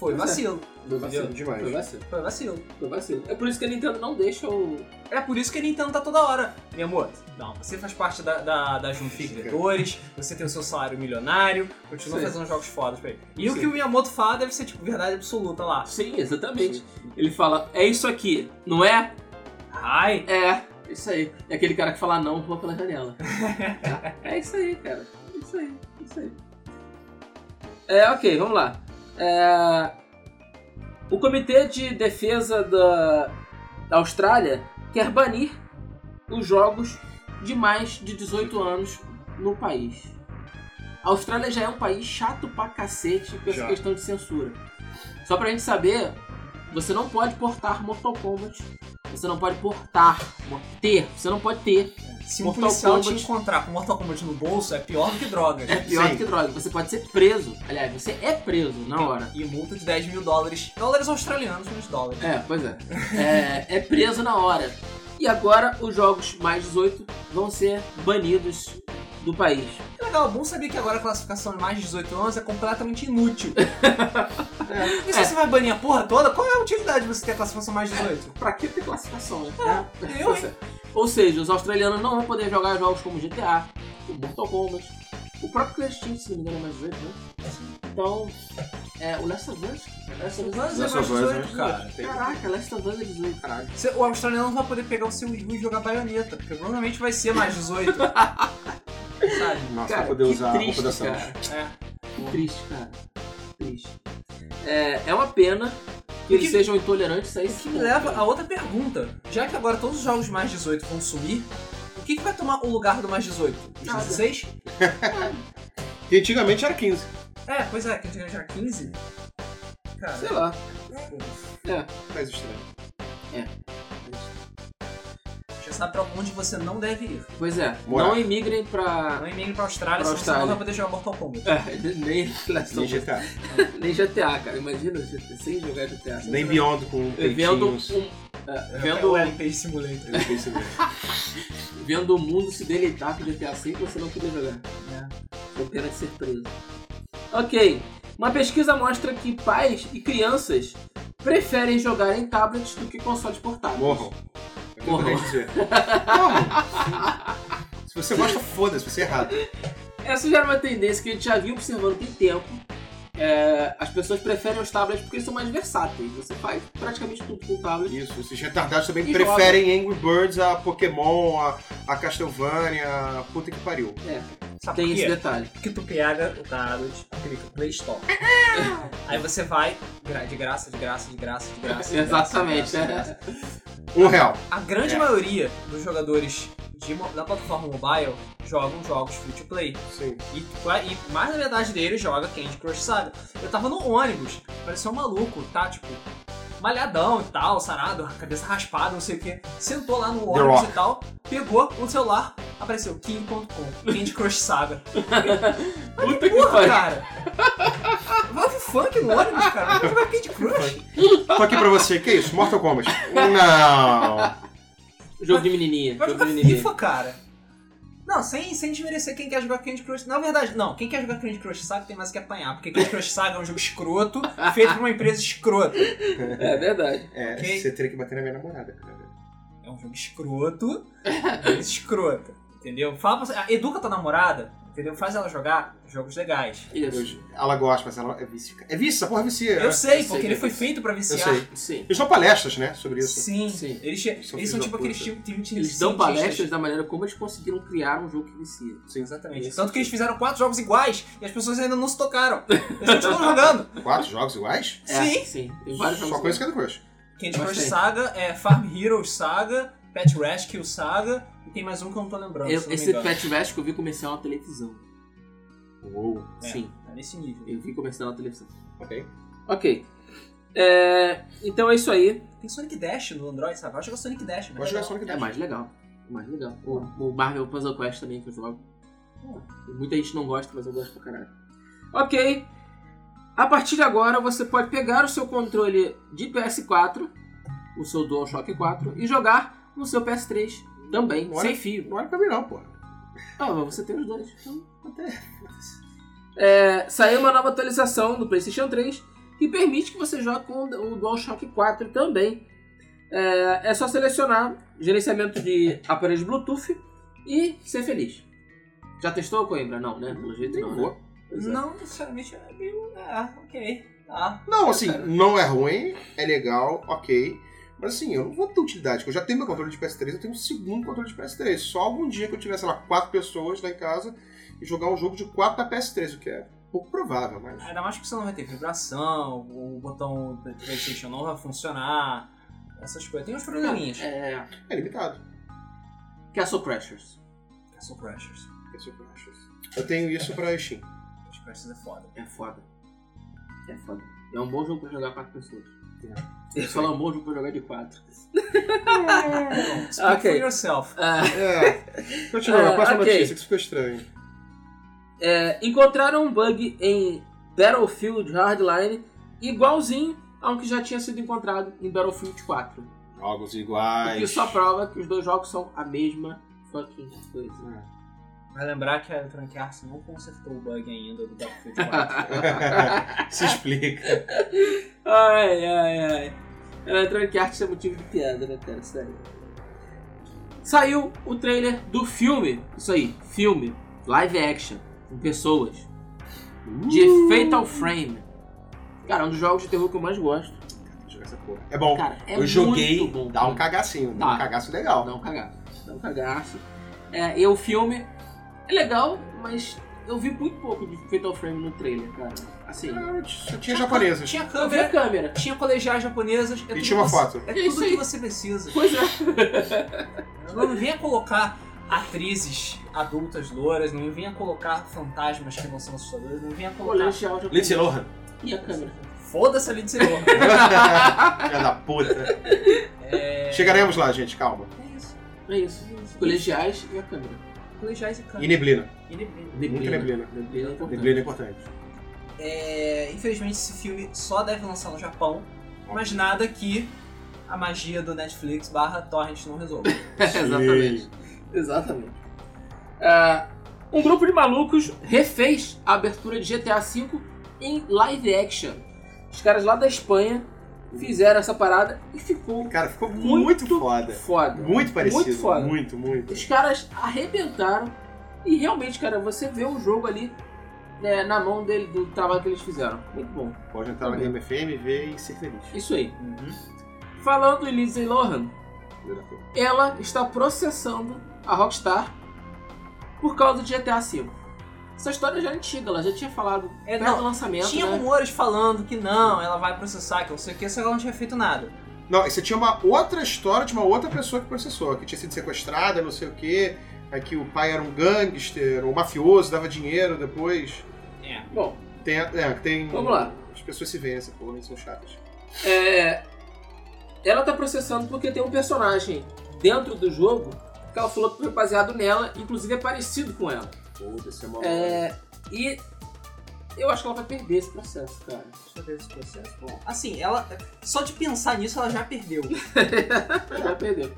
foi Pois é. vacilo. Foi vacilo Foi demais. vacilo. Foi vacilo. Foi vacilo. É por isso que a Nintendo não deixa o. É por isso que a Nintendo tá toda hora. Miyamoto, não, você faz parte da, da, da diretores, você tem o seu salário milionário, continua Sim. fazendo jogos fodas pra ele. E o Sim. que o Miyamoto fala deve ser, tipo, verdade absoluta lá. Sim, exatamente. Ele fala, é isso aqui, não é? Ai, É, isso aí. É aquele cara que fala não, pula pela janela. (laughs) é isso aí, cara. É isso aí, é isso aí. É, ok, vamos lá. É, O Comitê de Defesa da, da Austrália quer banir os jogos de mais de 18 anos no país. A Austrália já é um país chato pra cacete com essa Já. questão de censura. Só pra gente saber, você não pode portar Mortal Kombat. Você não pode portar, ter, você não pode ter. se um Mortal policial te Kombat- encontrar com Mortal Kombat no bolso, é pior do que droga. É pior Sim. do que droga. Você pode ser preso. Aliás, você é preso na hora. E multa de 10 mil dólares. Dólares australianos, menos dólares. É, pois é. é. É preso na hora. E agora os jogos mais 18 vão ser banidos do país. Que legal, bom saber que agora a classificação de mais de 18 anos é completamente inútil. (laughs) E se É. você vai banir a porra toda, qual é a utilidade de você ter a classificação mais de 18? Pra que ter classificação, né? É, eu, hein? (laughs) Ou seja, os australianos não vão poder jogar jogos como GTA, o Mortal Kombat, o próprio Crash Team, se não me engano, é mais 18, né? Então, é, o Last of Us. Last of Us é mais of Us, 18, né? cara. Caraca, Last of Us é 18, caralho. Você- O australiano não vai poder pegar o seu Wii U e jogar baioneta, porque provavelmente vai ser mais 18. (laughs) Sabe? Nossa, Cara, pra poder que usar a roupa triste, da cara. É. Que triste, cara. Triste. É, é uma pena que O eles que- sejam intolerantes a O esse que me leva a outra pergunta. Já que agora todos os jogos mais 18 vão sumir, o que, que vai tomar o lugar do mais 18? Os Nada. 16? (laughs) Que antigamente era 15. É, pois é, que a gente já 15. Cara, Sei lá. É. Mas estranho. já pra onde você não deve ir. Pois é. Morar. Não imigrem pra. Não emende pra Austrália, Pra senão você não Austrália. vai poder jogar Mortal Kombat. É, (laughs) nem Last Nem. GTA. (laughs) Nem GTA, cara. Imagina sem jogar GTA. Nem Beyond com Vendo um. é, É vendo, o LP Simulator. (laughs) Vendo o mundo se deleitar com GTA V você não poder jogar. Com pena de ser preso. Ok. Uma pesquisa mostra que pais e crianças preferem jogar em tablets do que consoles portáteis. Morram. Que eu dizer. Morram. (laughs) Se você gosta, foda-se, você é errado. Essa já era uma tendência que a gente já vinha observando tem tempo. É, as pessoas preferem os tablets porque eles são mais versáteis. Você faz praticamente tudo com o tablet. Isso, esses retardados também E preferem Angry Birds a Pokémon, a, a Castlevania, a puta que pariu. É, Sabe tem esse detalhe. Porque tu pega o tablet, clica Play Store. (laughs) Aí você vai, de graça, de graça, de graça, de graça. de graça, Exatamente. de graça, de né? graça. Um real. A grande É. maioria dos jogadores de da plataforma mobile jogam jogos free to play. Sim. E, e mais da metade deles joga Candy Crush Saga. Eu tava no ônibus, parecia um maluco, tá? Tipo, malhadão e tal, sarado, cabeça raspada, não sei o que. Sentou lá no ônibus e tal, pegou o celular, apareceu King.com, Candy Crush Saga. (laughs) Puta que Porra, cara! Vai funk no ônibus, cara. Vai jogar Candy Crush. Tô aqui pra você, que isso? Mortal Kombat. (laughs) Não. Jogo de menininha. Vai Jogo de jogar menininha. FIFA, cara. Não, sem, sem desmerecer quem quer jogar Candy Crush. Na verdade, não, quem quer jogar Candy Crush Saga tem mais que apanhar. Porque Candy Crush Saga é um jogo escroto, feito por uma empresa escrota. É verdade. É, Ok. você teria que bater na minha namorada, cara. É um jogo escroto, escrota. Entendeu? Fala pra você. Educa tua namorada, entendeu? Faz ela jogar jogos legais. Isso. Ela gosta, mas ela é vício. É vício, essa porra vicia. Eu né? sei, eu porque sei ele que foi é isso. feito pra Eu viciar. sei. Sim. Eles dão palestras, né, sobre isso. Sim, Sim. Eles, São eles são filhos tipo aqueles tipo, time de Eles dão palestras da maneira como eles conseguiram criar um jogo que vicia. Sim. Exatamente. Nesse Tanto que eles fizeram quatro jogos iguais e as pessoas ainda não se tocaram. (laughs) Eles continuam jogando. Quatro jogos iguais? É, Sim. sim. Tem vários jogos. Só conheço Candy Crush. Candy Crush. Saga, é Farm Heroes Saga, Pet Rescue Saga e tem mais um que eu não tô lembrando. Eu- não esse. Pet Vest que eu vi comercial na televisão. Uou. É, Sim, Tá nesse nível. eu vi comercial na televisão. Ok. Ok. É, então é isso aí. Tem Sonic Dash no Android, sabe? Vai jogar Sonic Dash. Mas jogar legal. Sonic É Dash. mais legal. Mais legal. O, o Marvel Puzzle Quest também que eu jogo. Muita gente não gosta, mas eu gosto pra caralho. Ok. A partir de agora você pode pegar o seu controle de PS4, o seu DualShock 4, e jogar no seu PS3 também, Olha- sem fio. Não olha pra mim não, pô. Ah, mas você tem os dois. Então, até. É, saiu uma nova atualização do PlayStation 3 que permite que você jogue com o DualShock 4 também. É, é só selecionar gerenciamento de aparelhos Bluetooth e ser feliz. Já testou, Coimbra? Não, né? Pelo jeito não. vou. Né? Pois é. Não, sinceramente, é meio. É, ok. Tá. Não, assim, não é ruim, é legal, ok. Mas assim, eu não vou ter utilidade, porque eu já tenho meu controle de PS3, eu tenho um segundo controle de PS3. Só algum dia que eu tiver, sei lá, quatro pessoas lá em casa e jogar um jogo de quatro da PS3, o que é pouco provável, mas. Ainda mais porque você não vai ter vibração, o botão do PlayStation não vai funcionar, essas coisas. Tem uns probleminhas. É, É limitado. Castle Crashers. Castle é o que eu tenho isso pra Steam. Castle Crashers é foda. É foda. É foda. É um bom jogo pra jogar quatro pessoas. É. Você fala um jogo pra jogar de quatro. Bom, speak Ok. for yourself. Ah, É. Continua, É, a próxima ok. notícia, que isso ficou estranho. É, encontraram um bug em Battlefield Hardline igualzinho ao que já tinha sido encontrado em Battlefield 4. Jogos O iguais. que só prova que os dois jogos são a mesma fucking coisa. Vai lembrar que a Electronic Arts não consertou o bug ainda do Battlefield (laughs) 4. Se explica. Ai, ai, ai. Electronic Arts é motivo de piada, né, cara? Sério. Saiu o trailer do filme. Isso aí, filme. Live action. Com pessoas. De Fatal Frame. Cara, é um dos jogos de terror que eu mais gosto. Jogar essa porra. É bom. Cara, é eu joguei, muito bom. dá um cagacinho, dá um Dá. cagaço legal. Dá um cagaço. Dá um cagaço. É, e o filme é legal, mas eu vi muito pouco de Fatal Frame no trailer, cara. Assim, Ah, Só tinha japonesas. Tinha eu vi a câmera, câmera. tinha colegiais japonesas. É E tudo tinha uma você- foto. É É tudo isso que você precisa. Pois é. Não venha colocar atrizes adultas louras, não venha colocar fantasmas que não são assustadores, não venha colocar. Colegial japonês. Lindsay Lohan. E a câmera. Foda-se a Lindsay Lohan. (laughs) Filha da puta. É... Chegaremos lá, gente, calma. É isso. É isso. Colegiais e a câmera. Colegiais e E câmera. neblina. E neblina. Muita neblina. Neblina é importante. Neblina é importante. É, infelizmente esse filme só deve lançar no Japão, mas nada que a magia do Netflix barra Torrent não resolva. (laughs) Exatamente. Exatamente. Ah, um grupo de malucos refez a abertura de GTA V em live action. Os caras lá da Espanha fizeram essa parada e ficou Cara, ficou Muito muito, foda. foda. Muito parecido. Muito foda. Muito, muito. Os caras arrebentaram e realmente, cara, você vê o jogo ali né, na mão dele, do trabalho que eles fizeram. Muito bom. Pode entrar na Game FM, ver e ser feliz. Isso aí. Uhum. Falando em Lindsay Lohan, ela está processando a Rockstar por causa de GTA V. Essa história já é antiga, ela já tinha falado É, perto não, do lançamento, Tinha né? rumores falando que não, ela vai processar, que não sei o que, só que ela não tinha feito nada. Não, você tinha uma outra história de uma outra pessoa que processou, que tinha sido sequestrada, não sei o quê, aí que o pai era um gangster, um mafioso, dava dinheiro depois. É. Bom, Tem, é, tem. Vamos lá. As pessoas se veem essa porra, eles são chatas. é... ela tá processando porque tem um personagem dentro do jogo que ela falou que foi baseado nela, inclusive é parecido com ela. Foda-se, é uma. É... E eu acho que ela vai perder esse processo, cara. Deixa eu ver esse processo. Bom, assim, ela. Só de pensar nisso ela já perdeu. (laughs) Já perdeu.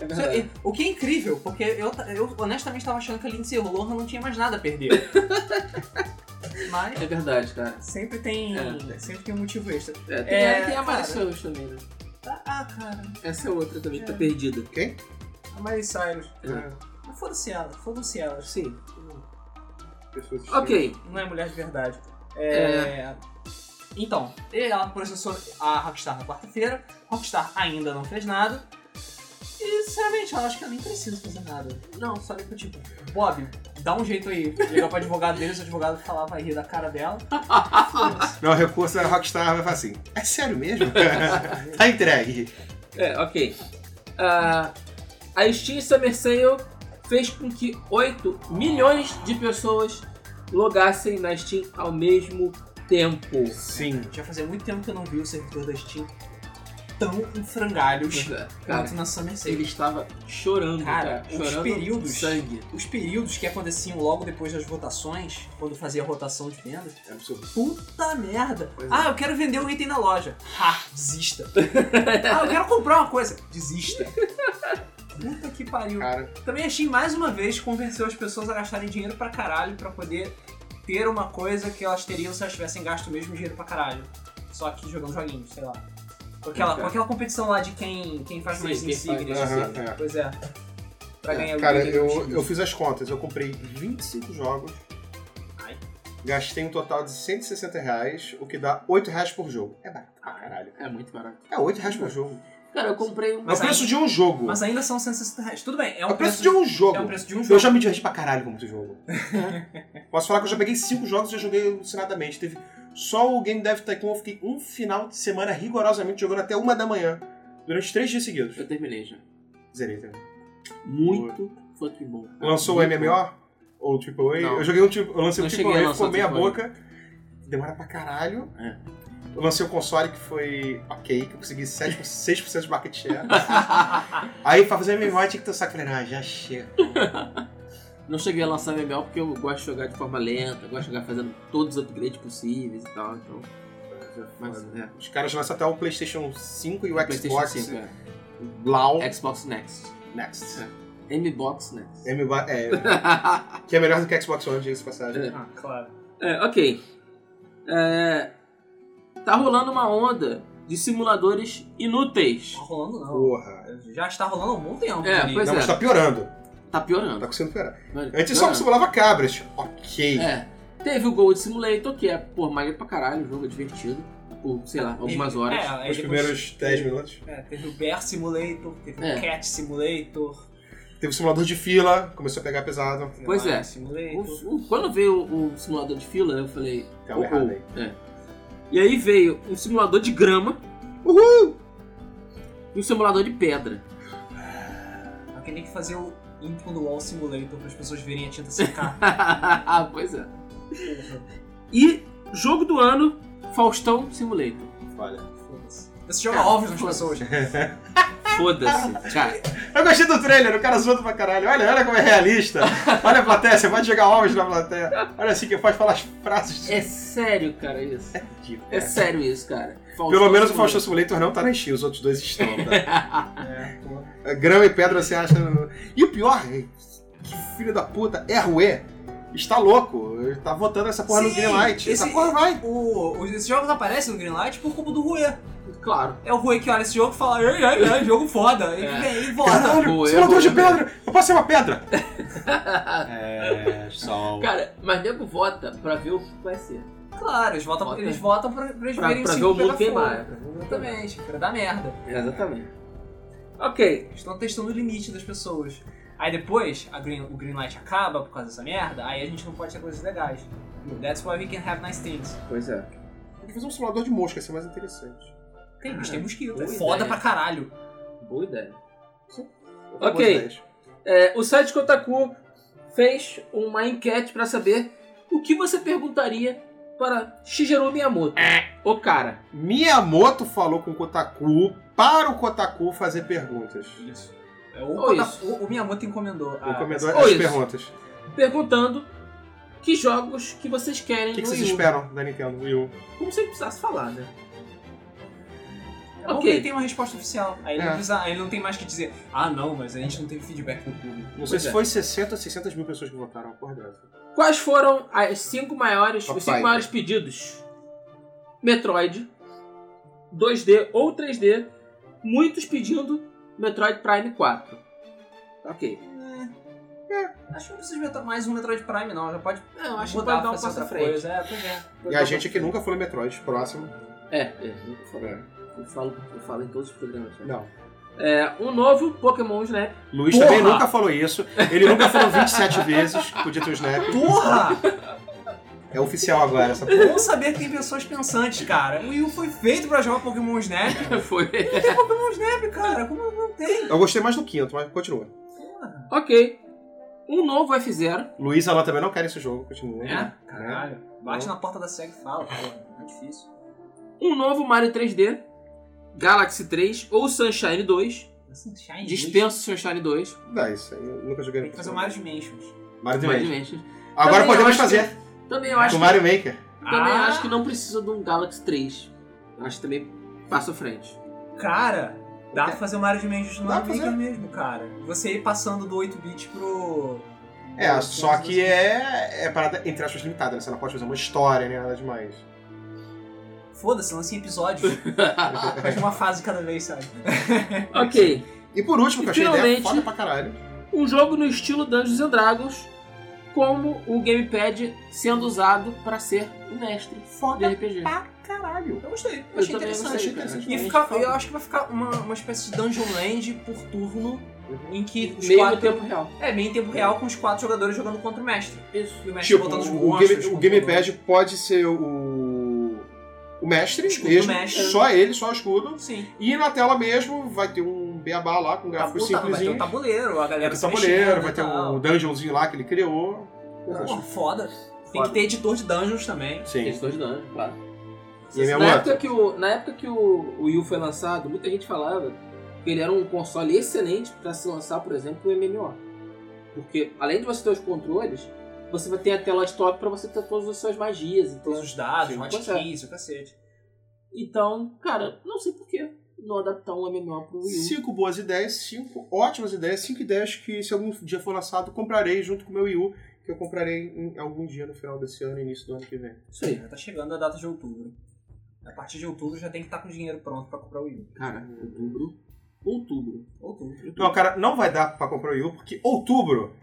É O que é incrível, porque eu, eu honestamente tava achando que a Lindsay Lohan não tinha mais nada a perder. (laughs) Mas É verdade, cara. sempre tem, É. sempre tem um motivo extra. É, tem, É, tem a Miley cara. Cyrus também, né? Ah, cara, Essa é outra também que tá É. perdida. Quem? a Miley Cyrus. É. Foda-se ela, foda-se ela. Sim. Pessoas Ok. Não é mulher de verdade. É... Então, ela processou a Rockstar na quarta-feira. Rockstar ainda não fez nada. E, sinceramente, eu acho que ela nem precisa fazer nada. Não, só liga tipo, Bob, dá um jeito aí. Liga pro advogado deles, o advogado falar, vai rir da cara dela. Não, o recurso da Rockstar vai falar assim: é sério mesmo? (laughs) tá entregue. É, ok. Ah, a Steam Summer Sale fez com que 8 milhões de pessoas logassem na Steam ao mesmo tempo. Sim. Já fazia muito tempo que eu não vi o servidor da Steam tão em frangalhos é, Cara, quanto na Summer Sale. ele estava chorando, Cara, cara. os chorando períodos- sangue. Os períodos que aconteciam logo depois das votações, quando fazia a rotação de vendas, É absurdo. Puta merda! Pois é. ah, eu quero vender um item na loja. Ha, desista. (laughs) ah, eu quero comprar uma coisa. Desista. (laughs) Puta que pariu. Cara, Também achei mais uma vez convenceu as pessoas a gastarem dinheiro pra caralho pra poder ter uma coisa que elas teriam se elas tivessem gasto o mesmo dinheiro pra caralho. Só que jogando joguinhos, sei lá. Com aquela, com aquela competição lá de quem, quem faz Sim, mais quem insígnias. assim. Aham, é. Pois é. Pra ganhar o cara item eu, eu fiz as contas. Eu comprei 25 jogos. Ai. Gastei um total de 160 reais, o que dá 8 reais por jogo. É barato pra caralho. É muito barato. É 8 reais por jogo. Cara, eu comprei um. É o preço ainda- de um jogo. Mas ainda são 160 reais. Tudo bem, é É um o preço de um jogo. É um preço de um Eu jogo. já me diverti pra caralho com muito jogo. (laughs) Posso falar que eu já peguei 5 jogos e já joguei alucinadamente. Teve só o Game Dev Tycoon, eu fiquei um final de semana rigorosamente jogando até uma da manhã. Durante 3 dias seguidos. Eu terminei já. Zerei também. Muito fucking bom. Lançou o Muito MMO? Ou o AAA? Não. Eu joguei um tipo, eu lancei Não o a AAA, ficou o meia boca. Demora pra caralho. É. Eu lancei o console que foi ok, que eu consegui 7, 6% (laughs) de market share. Aí pra fazer MMO tinha que ter o saco. Falei, ah, já chega. (laughs) Não cheguei a lançar MMO porque eu gosto de jogar de forma lenta, gosto de jogar fazendo todos os upgrades possíveis e tal. Então, mas é. Os caras lançam até o PlayStation 5 e o PlayStation Xbox 5, é. Blau Xbox Next. Next. M-Box Next. MMO, é, (laughs) que é melhor do que Xbox One, diga-se passagem. É. Ah, claro. É, ok. É, tá rolando uma onda de simuladores inúteis. Tá rolando não. Porra. Já está rolando há um bom tempo. É, pois Não, é. mas tá piorando. Tá piorando. Tá conseguindo piorar. Vai- Antes só piorando. simulava cabras. Ok. É. Teve o Gold Simulator, que é, pô, maneiro pra caralho, o jogo é divertido. Por, sei lá, algumas E- horas. É, Os depois- primeiros 10 minutos. É, teve o Bear Simulator, teve É. o Cat Simulator. Teve o simulador de fila, começou a pegar pesado. Pois é. o. O- quando veio o, o simulador de fila, eu falei. Tem algo oh, errado aí. É. E aí veio um simulador de grama. E um simulador de pedra. Alguém tem que fazer o Into the Wall Simulator para as pessoas verem a tinta secar. (laughs) pois é. E jogo do ano, Faustão Simulator. Olha. Foda-se. Você joga Cara, ovos nas foda-se. pessoas. (laughs) Foda-se. (laughs) Cara, Eu gostei do trailer, o cara zoando pra caralho. Olha, olha como é realista. Olha a plateia, você pode jogar ovos na plateia. Olha assim que pode falar as frases. é sério, cara, isso. É ridículo. É sério isso, cara. Faustão Pelo menos o. Faustão Simulator não tá na Steam, os outros dois estão, tá? (laughs) É. É, Grama e pedra você acha. no- E o pior, que filho da puta, RUE está louco. Ele tá votando essa porra no Sim, Greenlight. Essa porra vai. O, os- esses jogos aparecem no Greenlight por culpa do Rue. Claro. É o Rue que olha esse jogo e fala, ei, ei, ei, (laughs) jogo foda. Ele É. vem e vota. Caralho, simulador de pedra! Eu posso ser uma pedra! (laughs) é, sol. Cara, mas nego vota pra ver o que vai ser. Claro, eles votam, Vota. eles votam pra, pra eles Pra, verem pra o ver o mundo queimar. fogo. é, pra ver o mundo queimar. Exatamente, pra dar merda. Exatamente. Ok. Estão testando o limite das pessoas. Aí depois, a Green, o Greenlight acaba por causa dessa merda, aí a gente não pode ter coisas legais. That's why we can have nice things. Pois é. Tem que fazer um simulador de mosca, ia ser mais interessante. Tem, mas tem mosquito. boa É foda ideia. pra caralho. Boa ideia. Ok. É, o site Kotaku fez uma enquete pra saber o que você perguntaria para Shigeru Miyamoto. O cara. Miyamoto falou com o Kotaku para o Kotaku fazer perguntas. Isso. É, o, Ou Kota- isso. o- o Miyamoto encomendou. a- Encomendou ou as isso. perguntas. Perguntando que jogos que vocês querem O que, que vocês Wii U. esperam da Nintendo Wii U? Como se ele precisasse falar, né? É Ok. que ele tem uma resposta oficial. Aí ele, É. não precisa, aí ele não tem mais que dizer, ah não, mas a gente não teve feedback do público. Não sei se é. foi 60 ou 600 mil pessoas que votaram. Porra dessa. Quais foram as cinco maiores, os cinco maiores pedidos? Metroid, 2D ou 3D, muitos pedindo Metroid Prime 4. Ok. Acho que não precisa inventar mais um Metroid Prime, não. Já pode É, eu acho que pode dar um passo à frente. coisa. É, pois é. E a gente aqui nunca falou Metroid. Próximo. É, é, nunca falei. É. Eu falo, eu falo em todos os programas. né? Não. É, um novo Pokémon Snap. Luiz Porra! também nunca falou isso. Ele nunca falou 27 vezes que podia ter o Snap. Porra! É oficial agora essa porra. Bom saber que tem pessoas pensantes, cara. O Wii U foi feito pra jogar Pokémon Snap. (laughs) Foi. Tem Pokémon Snap, cara. Como não tem? Eu gostei mais do quinto, mas continua. ok. Um novo F0. Luiz e Alan também não querem esse jogo, continua. É? Caralho. Bate Não. na porta da SEG e fala, porra. É difícil. Um novo Mario 3D. Galaxy 3 ou Sunshine 2. Sunshine Dispenso Sunshine 2. Dá isso aí, eu nunca joguei Tem que fazer o Mario Dimensions. Mario Mario Dimension. Dimensions. Agora Também podemos fazer Também eu acho com que, Mario Maker. também Ah. acho que não precisa de um Galaxy 3. Acho que também passa à frente. Cara, dá pra fazer o Mario Dimensions no Dá pra Maker fazer. mesmo, cara. Você ir passando do 8-bit pro... É, só que é, é parada entre aspas limitada, né? Você não pode fazer uma história nem nada demais. Foda-se, lança em episódios. (laughs) Faz uma fase cada vez, sabe? (laughs) ok. E por último, que eu achei a ideia Finalmente- foda pra caralho. Um jogo no estilo Dungeons and Dragons. Como o gamepad sendo usado para ser o mestre de Foda RPG. pra caralho. Eu gostei, eu Eu achei interessante. gostei, cara. E Achei fica- eu acho que vai ficar uma, uma espécie de Dungeon Land por turno, em que os Meio quatro... tempo real. É, meio em tempo real, com os quatro jogadores jogando contra o mestre. Isso. E o mestre Tipo, botando os o, monstros. game, o gamepad pode ser o, o mestre Escudo mesmo, mestre. só ele, só o escudo. Sim. E na tela mesmo vai ter um beabá lá com gráficos Tá, vai ter o tabuleiro, a Vai galera ter se tabuleiro, vai ter um dungeonzinho lá que ele criou. Pô, foda. Tem Foda. que ter editor de dungeons também. Sim. Questões de dano, claro. E na, época que o, na época que o, o Wii U foi lançado, muita gente falava que ele era um console excelente para se lançar, por exemplo, o MMO. Porque além de você ter os controles, você vai ter a tela de top para você ter todas as suas magias. Então, Todos os dados, Sim, hotkeys, o cacete. Então cara, não sei por que não adaptar um MMO pro Wii U. Cinco boas ideias, cinco ótimas ideias, cinco ideias que se algum dia for lançado, comprarei junto com o meu Wii U, que eu comprarei em algum dia no final desse ano, início do ano que vem. Isso aí. Já tá chegando a data de outubro. A partir de outubro já tem que estar com o dinheiro pronto pra comprar o Wii U. Cara, outubro. Outubro. Outubro. Não, cara, não vai dar pra comprar o Wii U, porque outubro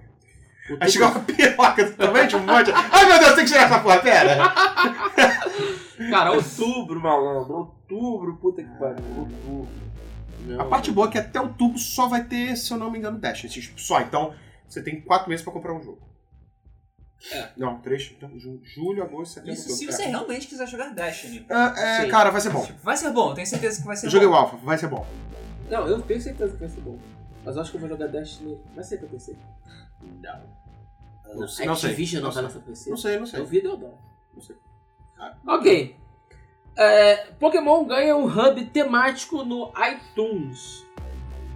outubro. vai chegar uma piroca também de um monte. Ai meu Deus, tem que tirar essa porra, pera! (laughs) Cara, outubro, malandro. Outubro, puta que pariu. Outubro. Não, A parte boa é que até outubro só vai ter, se eu não me engano, Dash. Tipo, Só, então você tem quatro meses pra comprar um jogo. É. Não, três. Então, ju- julho, agosto, setembro. Isso se você É. realmente quiser jogar Destiny. É, é, Sim. cara, vai ser bom. Vai ser bom, tenho certeza que vai ser Eu joguei bom. o Alpha, vai ser bom. Não, eu tenho certeza que vai ser bom. Mas eu acho que eu vou jogar Destiny. Vai ser pra PC? Não. Não sei, não sei, Activision não não sei. lançar PC? Não sei, não sei. Eu vi dó. Não sei. Ok. É, Pokémon ganha um hub temático no iTunes.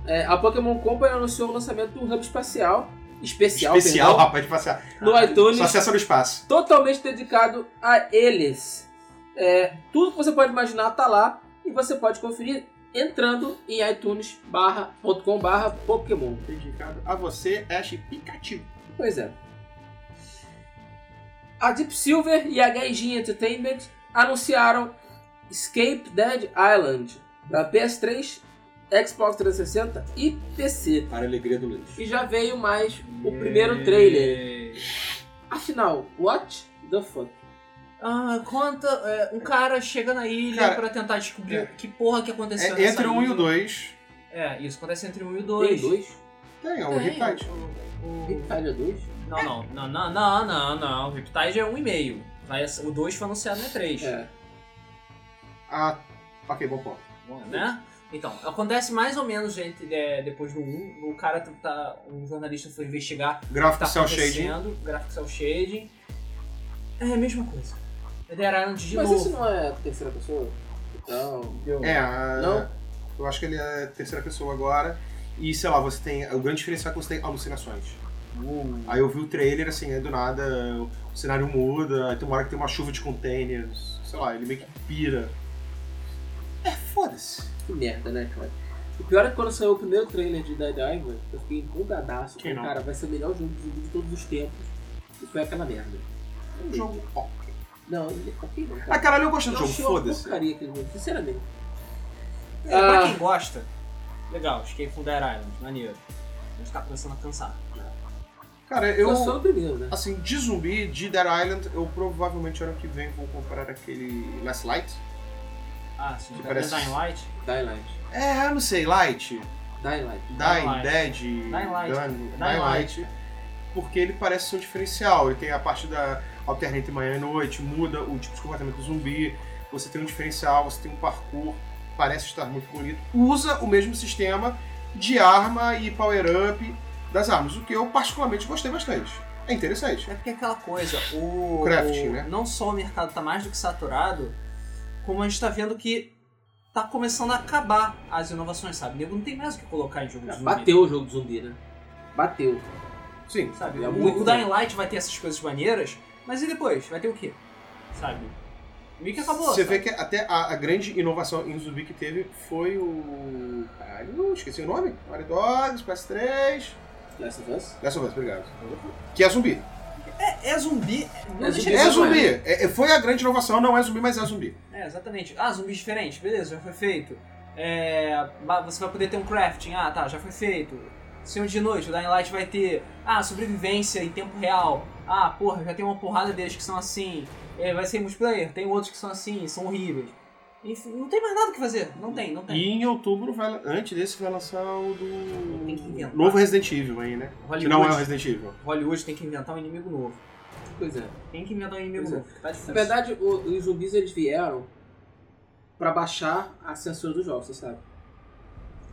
É, a Pokémon Company anunciou o lançamento do hub espacial. Especial, Especial, perdão, rapaz, de passear. no Ah, iTunes. Só acessa no espaço. totalmente dedicado a eles. É, tudo que você pode imaginar tá lá e você pode conferir entrando em itunes.com barra Pokémon. Dedicado a você, Ash Pikachu. Pois é. A Deep Silver e a Gaijin Entertainment anunciaram Escape Dead Island para PS3, Xbox 360 e PC. Para a alegria do Luiz. E já veio mais o primeiro trailer. Afinal, what the fuck? Ah, conta. é, um cara chega na ilha Cara, pra tentar descobrir é. que porra que aconteceu É, nessa entre o 1 e o 2. É, isso acontece entre o 1 e o Tem 2. dois? Tem, é o Tem, Riptide. o- o- Riptide é dois? Não, não, não, não, não, não, não. O Riptide é 1,5. Vai- O 2 foi anunciado no E3. É. Ah, ok, bom ponto. Bom, né? Então, acontece mais ou menos gente, é, depois do 1. O cara tá- tá. Um jornalista foi investigar o que Gráfico tá cel shading. acontecendo. Gráfico cel shading. É a mesma coisa. É Dead Island de Mas novo. isso não é terceira pessoa? Então. É, a- Não? eu acho que ele é terceira pessoa agora. E sei lá, você tem. O grande diferencial é que você tem alucinações. Uh. Aí eu vi o trailer, assim, aí do nada o cenário muda, aí tem uma hora que tem uma chuva de containers, sei lá, ele meio que pira. É foda-se. Que merda, né, cara? O pior é que quando saiu o primeiro trailer de Dead Island, eu fiquei empolgadaço. Não? cara, vai ser o melhor jogo de todos os tempos. E foi aquela merda. Um jogo ok. Não, ele é não, Ah, cara. caralho, eu gosto do Eu jogo, foda-se. porcaria aquele jogo, sinceramente. É, pra Ah. quem gosta, legal, Escape from Dead Island, maneiro. Mas tá começando a cansar. Cara, Eu eu. sou o primeiro, né? Assim, de zumbi, de Dead Island, eu provavelmente ano que vem vou comprar aquele Last Light. Ah, sim, Que parece- Dying Light. Dying Light. É, eu não sei, Light. Dying Light. Dying. Dead, Dying Light. Dying Light. Porque ele parece ser um diferencial. Ele tem a parte da alterna entre manhã e noite, muda o tipo de comportamento do zumbi. Você tem um diferencial, você tem um parkour, parece estar muito bonito. Usa o mesmo sistema de arma e power-up das armas, o que eu particularmente gostei bastante. É interessante. É porque é aquela coisa, o. Crafting, né? Não só o mercado tá mais do que saturado, como a gente tá vendo que tá começando a acabar as inovações, sabe? Nego não tem mais o que colocar em jogo de zumbi. Bateu o jogo do zumbi, né? Bateu. Sim. Sabe? É o, o Dying Light vai ter essas coisas maneiras, mas e depois? Vai ter o quê? Sabe? Meio que acabou. Você sabe? vê que até a, a grande inovação em zumbi que teve foi o. Caralho, esqueci o nome. Mario Dogs, PS3. Last of Us? Last of Us, obrigado. Que é zumbi. É, é zumbi. Não É zumbi, É zumbi. é. É- foi a grande inovação, não é zumbi, mas é zumbi. É, exatamente. Ah, zumbis diferentes, beleza, já foi feito. É, você vai poder ter um crafting, ah tá, já foi feito. Senhor de Noite, o Dying Light vai ter, ah, sobrevivência em tempo real. Ah, porra, já tem uma porrada deles que são assim. É, vai ser multiplayer, tem outros que são assim, são horríveis. Enfim, não tem mais nada o que fazer, não tem, não tem. E em outubro, vai, antes desse, vai lançar o Tem que do. inventar. Novo Resident Evil aí, né? Que Hollywood, não é o Resident Evil. Hollywood tem que inventar um inimigo novo. Pois é. Tem que inventar um inimigo Pois é. novo. Tá difícil. Na verdade, os zumbis eles vieram pra baixar a censura dos jogos, você sabe?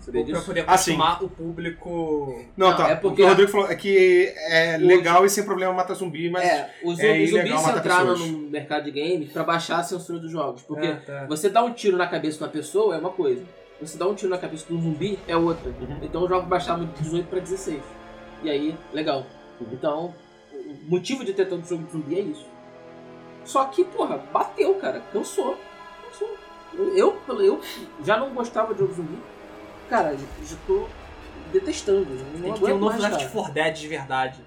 Sabia pra poder Ah, acostumar o público. Não, Não, tá. é porque o Rodrigo falou é que é O- legal e sem problema matar zumbi, mas. É, os, é zumbi- os ilegal zumbis matar entraram pessoas. no mercado de games pra baixar a censura dos jogos. Porque É, tá. você dá um tiro na cabeça de uma pessoa é uma coisa. Você dá um tiro na cabeça de um zumbi é outra. Uhum. Então o jogo baixava de 18 pra 16. E aí, legal. Então, o motivo de ter tanto jogo de zumbi é isso. Só que, porra, bateu, cara. Cansou. Cansou. Eu, eu, eu já não gostava de jogo de zumbi. Cara, já, já tô detestando. Não Tem que ter um novo mais, Left cara. 4 Dead de verdade.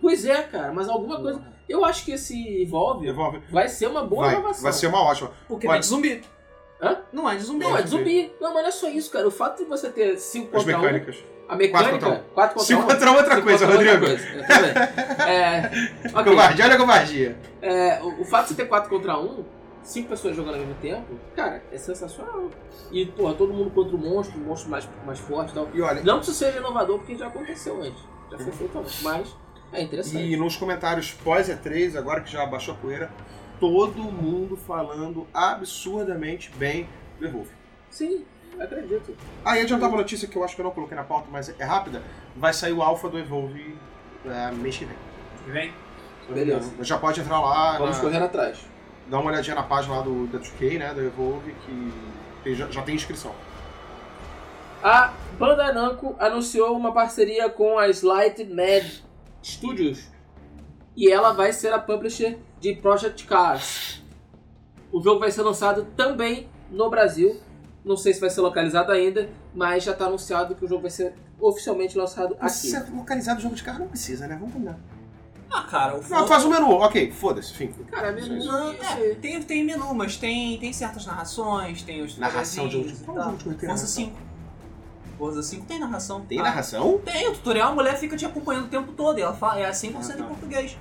Pois é, cara. Mas alguma coisa... Eu acho que esse Evolve Devolve. vai ser uma boa Vai, inovação. vai ser uma ótima. Porque não é de zumbi. Hã? Não é de zumbi. Não, é de zumbi. Não, mas não é só isso, cara. O fato de você ter 5 As contra 1... mecânicas. A mecânica... Quatro contra 4 contra 1. 5 contra um é outra coisa, Rodrigo. (laughs) É, ok. Covardia, olha a covardia. É, o, o fato de você ter 4 contra 1, 5 pessoas jogando ao mesmo tempo, cara, é sensacional. E, porra, todo mundo contra o monstro, o monstro mais, mais forte e tal. E olha, Não que isso seja inovador, porque já aconteceu antes. Já foi feito antes, mas é interessante. E nos comentários pós E3, agora que já baixou a poeira, todo mundo falando absurdamente bem do Evolve. Sim, acredito. Ah, e adiantava uma notícia que eu acho que eu não coloquei na pauta, mas é rápida. Vai sair o alpha do Evolve é, mês que vem. Vem. Beleza. Já pode entrar lá, Vamos na- correr atrás. Dá uma olhadinha na página lá do da 2K, né, do Evolve, que tem- já, já tem inscrição. A Bandai Namco anunciou uma parceria com a Slight Mad Studios e ela vai ser a publisher de Project Cars. O jogo vai ser lançado também no Brasil. Não sei se vai ser localizado ainda, mas já está anunciado que o jogo vai ser oficialmente lançado aqui. Se é localizado o jogo de carro, não precisa, né? Vamos combinar. Ah, cara, o Não, faz o menu, ok, foda-se, fim. Cara, Não, não, é, tem, tem menu, mas tem, tem certas narrações, tem os Narração de último. Qual o último que narração? 5. Forza 5 tem narração. Tem Ah, narração? Tem, o tutorial a mulher fica te acompanhando o tempo todo e ela fala, é 100% Ah, tá. em português.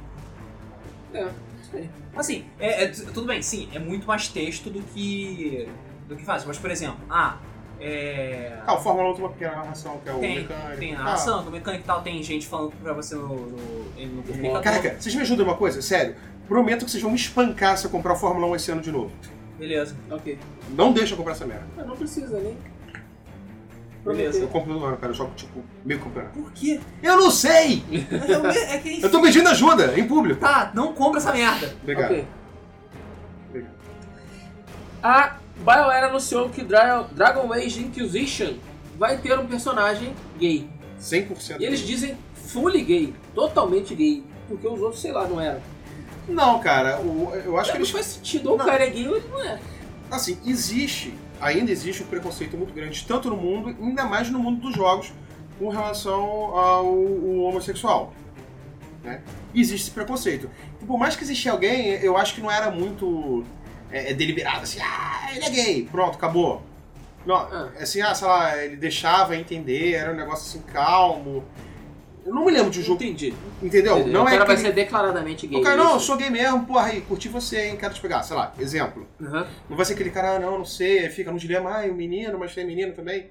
É, isso aí. Assim, é, é- tudo bem, sim, é muito mais texto do que do que faz. Mas, por exemplo, ah, é... Ah, o Fórmula 1 tem uma pequena narração, que é o Tem, mecânico. tem Ah, narração, do mecânico e tal, tem gente falando pra você no, no, no. Caraca, vocês me ajudam uma coisa? Sério. Prometo que vocês vão me espancar se eu comprar o Fórmula 1 esse ano de novo. Beleza. Ok. Não deixa eu comprar essa merda. Não precisa nem. Beleza. Eu compro no ano, cara. Eu jogo, tipo, meio campeonato. Por quê? Eu não sei! É, o me- é que Eu tô pedindo ajuda, em público. Tá, não compra essa merda. Obrigado. Ok. Obrigado. A BioWare anunciou que Dra- Dragon Age Inquisition vai ter um personagem gay. 100%. E eles dizem fully gay, totalmente gay. Porque os outros, sei lá, não eram. Não, cara. o- eu acho que não eles... faz sentido. Ou o Não. cara é gay ou ele não é. Assim, existe ainda existe um preconceito muito grande, tanto no mundo, ainda mais no mundo dos jogos, com relação ao, ao homossexual. Né? Existe esse preconceito. E por mais que existisse alguém, eu acho que não era muito é, é deliberado, assim, ah, ele é gay, pronto, acabou. Não, Ah. assim, ah, sei lá, ele deixava entender, era um negócio assim calmo. Eu não me lembro de um jogo, Entendi. entendeu? Entendi. Não o é cara vai aquele- ser declaradamente gay. O cara, não, eu sou gay mesmo, porra, aí, curti você, hein, quero te pegar, sei lá, exemplo. Aham. Não vai ser aquele cara, ah, não, não sei, fica no dilema, ah, o menino, mas tem menino também.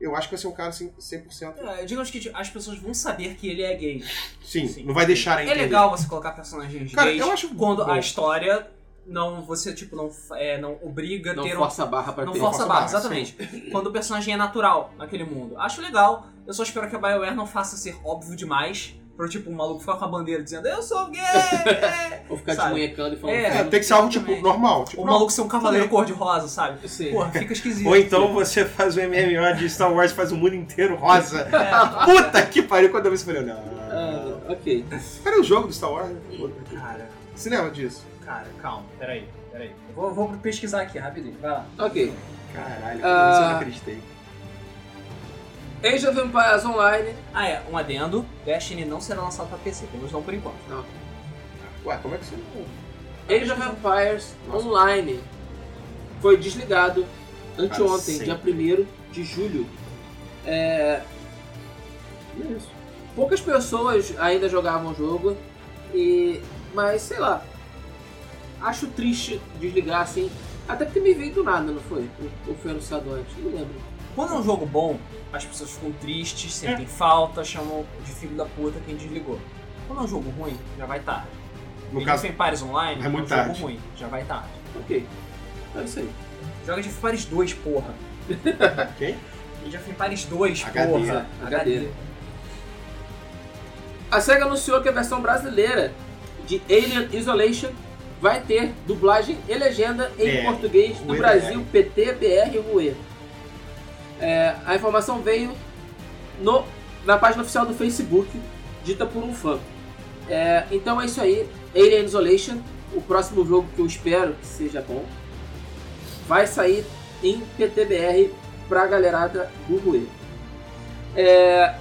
Eu acho que vai ser um cara assim, 100%. É, digamos que as pessoas vão saber que ele é gay. Sim, Sim. não vai deixar a É legal você colocar personagens Cara, gays eu acho quando bom. a história não você tipo não é, não obriga a Não ter um força a barra pra não ter. força a força barra, barra, exatamente. (laughs) Quando o personagem é natural naquele mundo. Acho legal. Eu só espero que a BioWare não faça ser óbvio demais. Pro tipo, um maluco ficar com a bandeira dizendo eu sou gay! é." (laughs) Ou ficar Sabe? desmunhecando e falando. É, É, tem que ser algo, tipo, Exatamente. normal. Tipo, o não. maluco ser um cavaleiro Também. cor-de-rosa, sabe? Sim. Porra, fica esquisito. Ou então você faz o MMO de Star Wars e faz o mundo inteiro rosa. (laughs) É, Puta que pariu, quando eu vi isso, eu falei, não. Ah, ok. Cadê o jogo do Star Wars? cara, Você lembra disso? Cara, calma, peraí, peraí. Eu vou, vou pesquisar aqui rapidinho, vai lá. Ok. Caralho, Ah. isso eu não acreditei. Age of Empires Online. Ah, é, um adendo: Destiny não será lançado pra PC, pelo menos não por enquanto. Ué, como é que você não... Age of Empires Online foi desligado anteontem, dia 1 de julho. É... Isso. Poucas pessoas ainda jogavam o jogo, e... mas sei lá. Acho triste desligar assim. Até porque me veio do nada, não foi? Ou- foi anunciado antes? Não lembro. Quando é um jogo bom, as pessoas ficam tristes, sentem falta, chamam de filho da puta quem desligou. Quando é um jogo ruim, já vai tarde. No Age caso, of Empires Online é é um muito jogo tarde. ruim, já vai tarde. Ok. É isso aí. Joga of Empires 2, porra. (laughs) quem? Age of Empires 2, HD, porra. HD. A SEGA anunciou que a versão brasileira de Alien Isolation vai ter dublagem e legenda em É, português do UE, Brasil, PT, BR e RUE. É, a informação veio no- na página oficial do Facebook, dita por um fã. É, então é isso aí, Alien Isolation, o próximo jogo que eu espero que seja bom, vai sair em PTBR pra galerada do RUE. É,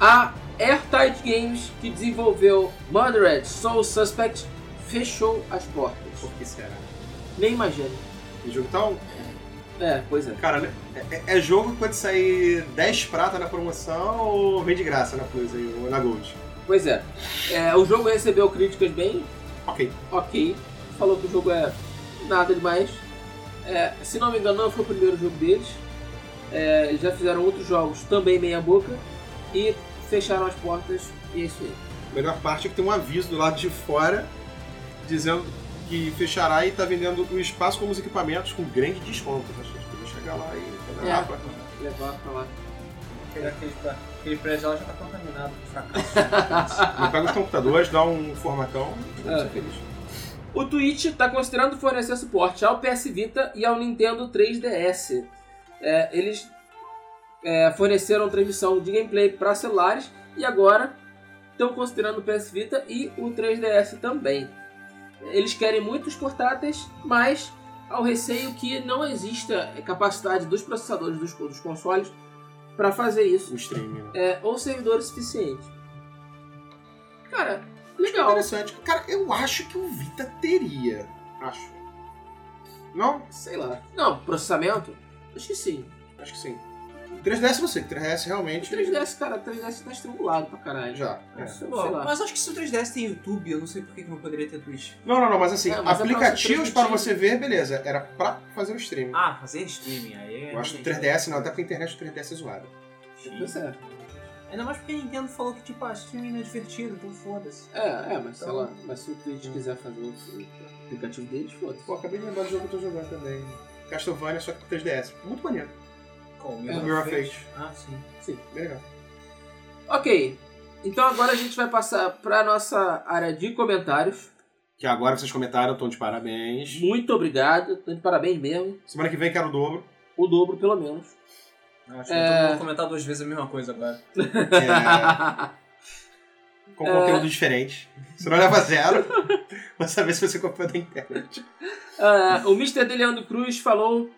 a Airtight Games, que desenvolveu Murdered Soul Suspect, fechou as portas. Por que será? Nem imagino. E jogo então, É, pois é. cara, né, é, é jogo que pode sair 10 prata na promoção ou vem de graça na Plus aí, ou na Gold. Pois é. É, O jogo recebeu críticas bem Ok. ok. Falou que o jogo é nada demais. É, se não me engano, não foi o primeiro jogo deles. É, eles já fizeram outros jogos também meia boca e fecharam as portas e é isso aí. A melhor parte é que tem um aviso do lado de fora dizendo que fechará e tá vendendo o espaço com os equipamentos com grande desconto. Acho que a gente podia chegar lá e fazer É. lá pra- Levar pra lá. Aquele, aquele, aquele prédio lá já tá contaminado com fracasso. Pega os computadores, dá um formatão e É. ser feliz. O Twitch está considerando fornecer suporte ao PS Vita e ao Nintendo 3DS. É, eles é, forneceram transmissão de gameplay para celulares e agora estão considerando o PS Vita e o 3DS também. Eles querem muitos portáteis, mas ao receio que não exista capacidade dos processadores dos, dos consoles para fazer isso, O streaming. né? é, ou servidores suficientes. Cara, legal. Interessante. Cara, eu acho que o Vita teria. Acho. Não? Sei lá. Não, processamento? Acho que sim. Acho que sim. 3DS não sei, 3DS O realmente. 3DS, cara, o 3DS tá estrangulado pra caralho. Já. é. Sei Pô, lá. mas acho que se o 3DS tem YouTube, eu não sei por que não poderia ter Twitch. Não, não, não, mas assim, É, mas é pra aplicativos você para você ver, beleza. Era pra fazer o streaming. Ah, fazer streaming, aí é... eu acho que o realmente- 3DS não, até porque a internet do 3DS é zoada. Pois é. Ainda mais porque a Nintendo falou que, tipo, ah, streaming não é divertido, então foda-se. É, é, mas sei lá. Mas se o Twitch quiser fazer o aplicativo deles, foda-se. Pô, acabei de lembrar do jogo que eu tô jogando também. Castlevania, só que pro 3DS. Muito maneiro. Qual? É, Mirror of Fate. Ah, sim. Bem legal. Ok. Então agora a gente vai passar pra nossa área de comentários. Que agora vocês comentaram, estão de parabéns. Muito obrigado. Tô de parabéns mesmo. Semana que vem quero o dobro. O dobro, pelo menos. Acho É. que eu vou comentar duas vezes a mesma coisa agora. É, com (laughs) conteúdo diferente. Você não leva zero, mas saber se você copiou da internet. Ah, o Mr. Deliano Cruz falou: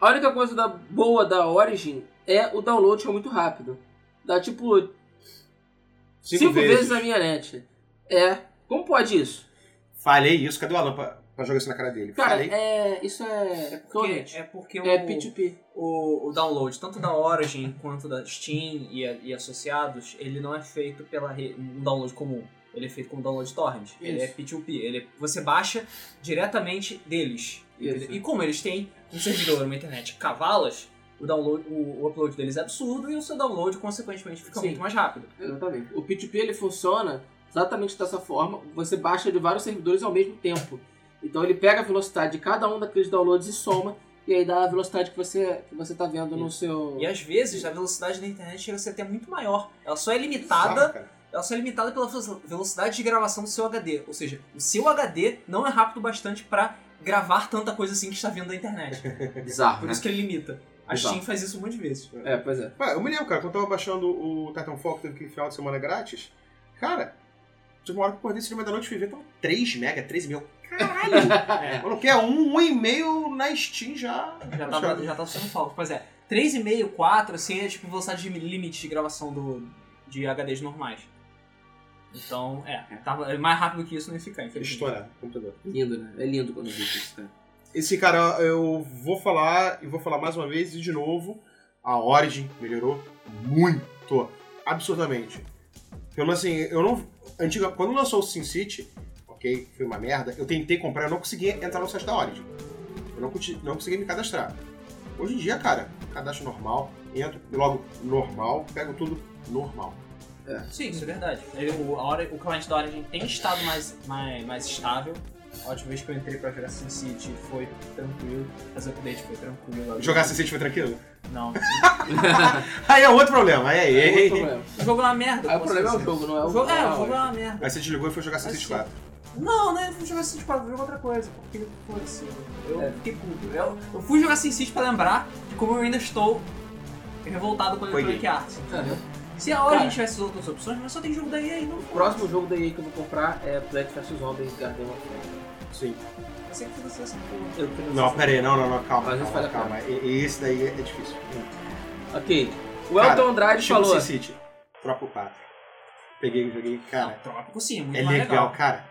A única coisa da, boa da Origin é o download que é muito rápido. Dá tipo cinco, vezes. a minha net. É. Como pode isso? Falei isso, cadê o Alan pra, pra jogar isso na cara dele? Cara, Falei. é. Isso é. É porque, é porque o, É P2P. o, o download, tanto da Origin quanto da Steam e, e associados, ele não é feito pela re- um download comum. Ele é feito como download torrent. Ele é Isso. P2P. Ele, você baixa diretamente deles. Isso. E como eles têm um servidor, uma internet cavalas, o, download, o, o upload deles é absurdo e o seu download, consequentemente, fica Sim. muito mais rápido. Exatamente. O P2P ele funciona exatamente dessa forma. Você baixa de vários servidores ao mesmo tempo. Então ele pega a velocidade de cada um daqueles downloads e soma. E aí dá a velocidade que você, que você tá vendo no seu. E às vezes a velocidade da internet chega a ser até muito maior. Ela só é limitada ela só é limitada pela ve- velocidade de gravação do seu HD. Ou seja, o seu HD não é rápido bastante pra gravar tanta coisa assim que está vindo da internet. (laughs) Bizarro, Por né? isso que ele limita. A Exato. Steam faz isso um monte de vezes. É, pois é. Ué, eu me lembro, cara, quando eu tava baixando o Titanfall, que teve aquele final de semana grátis, cara, teve uma hora que eu acordei esse da noite e fui ver, tava 3 mega, 3 mil. Caralho! (laughs) É, quero um, um e meio na Steam já. já, tá, já tá sendo falta. Pois é, 3,5, 4, assim, é tipo velocidade de limite de gravação do, de HDs normais. Então, é, tava, é mais rápido que isso não ia ficar, infelizmente. Estourar, computador. Lindo, né? É lindo quando eu vejo isso, cara. Esse cara, eu vou falar e vou falar mais uma vez e de novo, a Origin melhorou muito, absurdamente. Pelo assim, eu não. Antiga, quando lançou o SimCity, ok, foi uma merda, eu tentei comprar, eu não consegui entrar no site da Origin. Eu não, não consegui me cadastrar. Hoje em dia, cara, cadastro normal, entro, logo normal, pego tudo normal. Sim, isso é verdade. Ele- o, a hora, o cliente da Origin tem estado mais, mais, mais estável. A última vez que eu entrei pra jogar SimCity foi tranquilo. Fazer update foi tranquilo. Jogar SimCity foi tranquilo? Não. (laughs) Aí é outro problema, aí, aí, É aí, outro problema. O jogo é uma merda. Aí o problema é o dizer. jogo, não é o O jogo, é, o jogo é uma merda. Aí você desligou e foi jogar SimCity Assim. 4. Não, né? Eu fui jogar SimCity 4, vou jogar outra coisa. Porque, foda-se, eu É. fiquei puto. Eu, eu fui jogar SimCity pra lembrar de como eu ainda estou revoltado com a Foi Electronic Arts. Uhum. Se a Origin Cara. tivesse outras opções, mas só tem jogo da EA não O próximo jogo da EA que eu vou comprar é Plant vs Zombies Garden of Fire. Sim. Eu sei que você essa porra. Eu quero Não, pera aí, não, não, não, calma, calma, a calma. E- Esse daí é é difícil. Ok. O Elton Andrade falou. SimCity, Tropa 4. Peguei, joguei, cara, Não, Trópico sim, é muito é mais legal, legal. cara.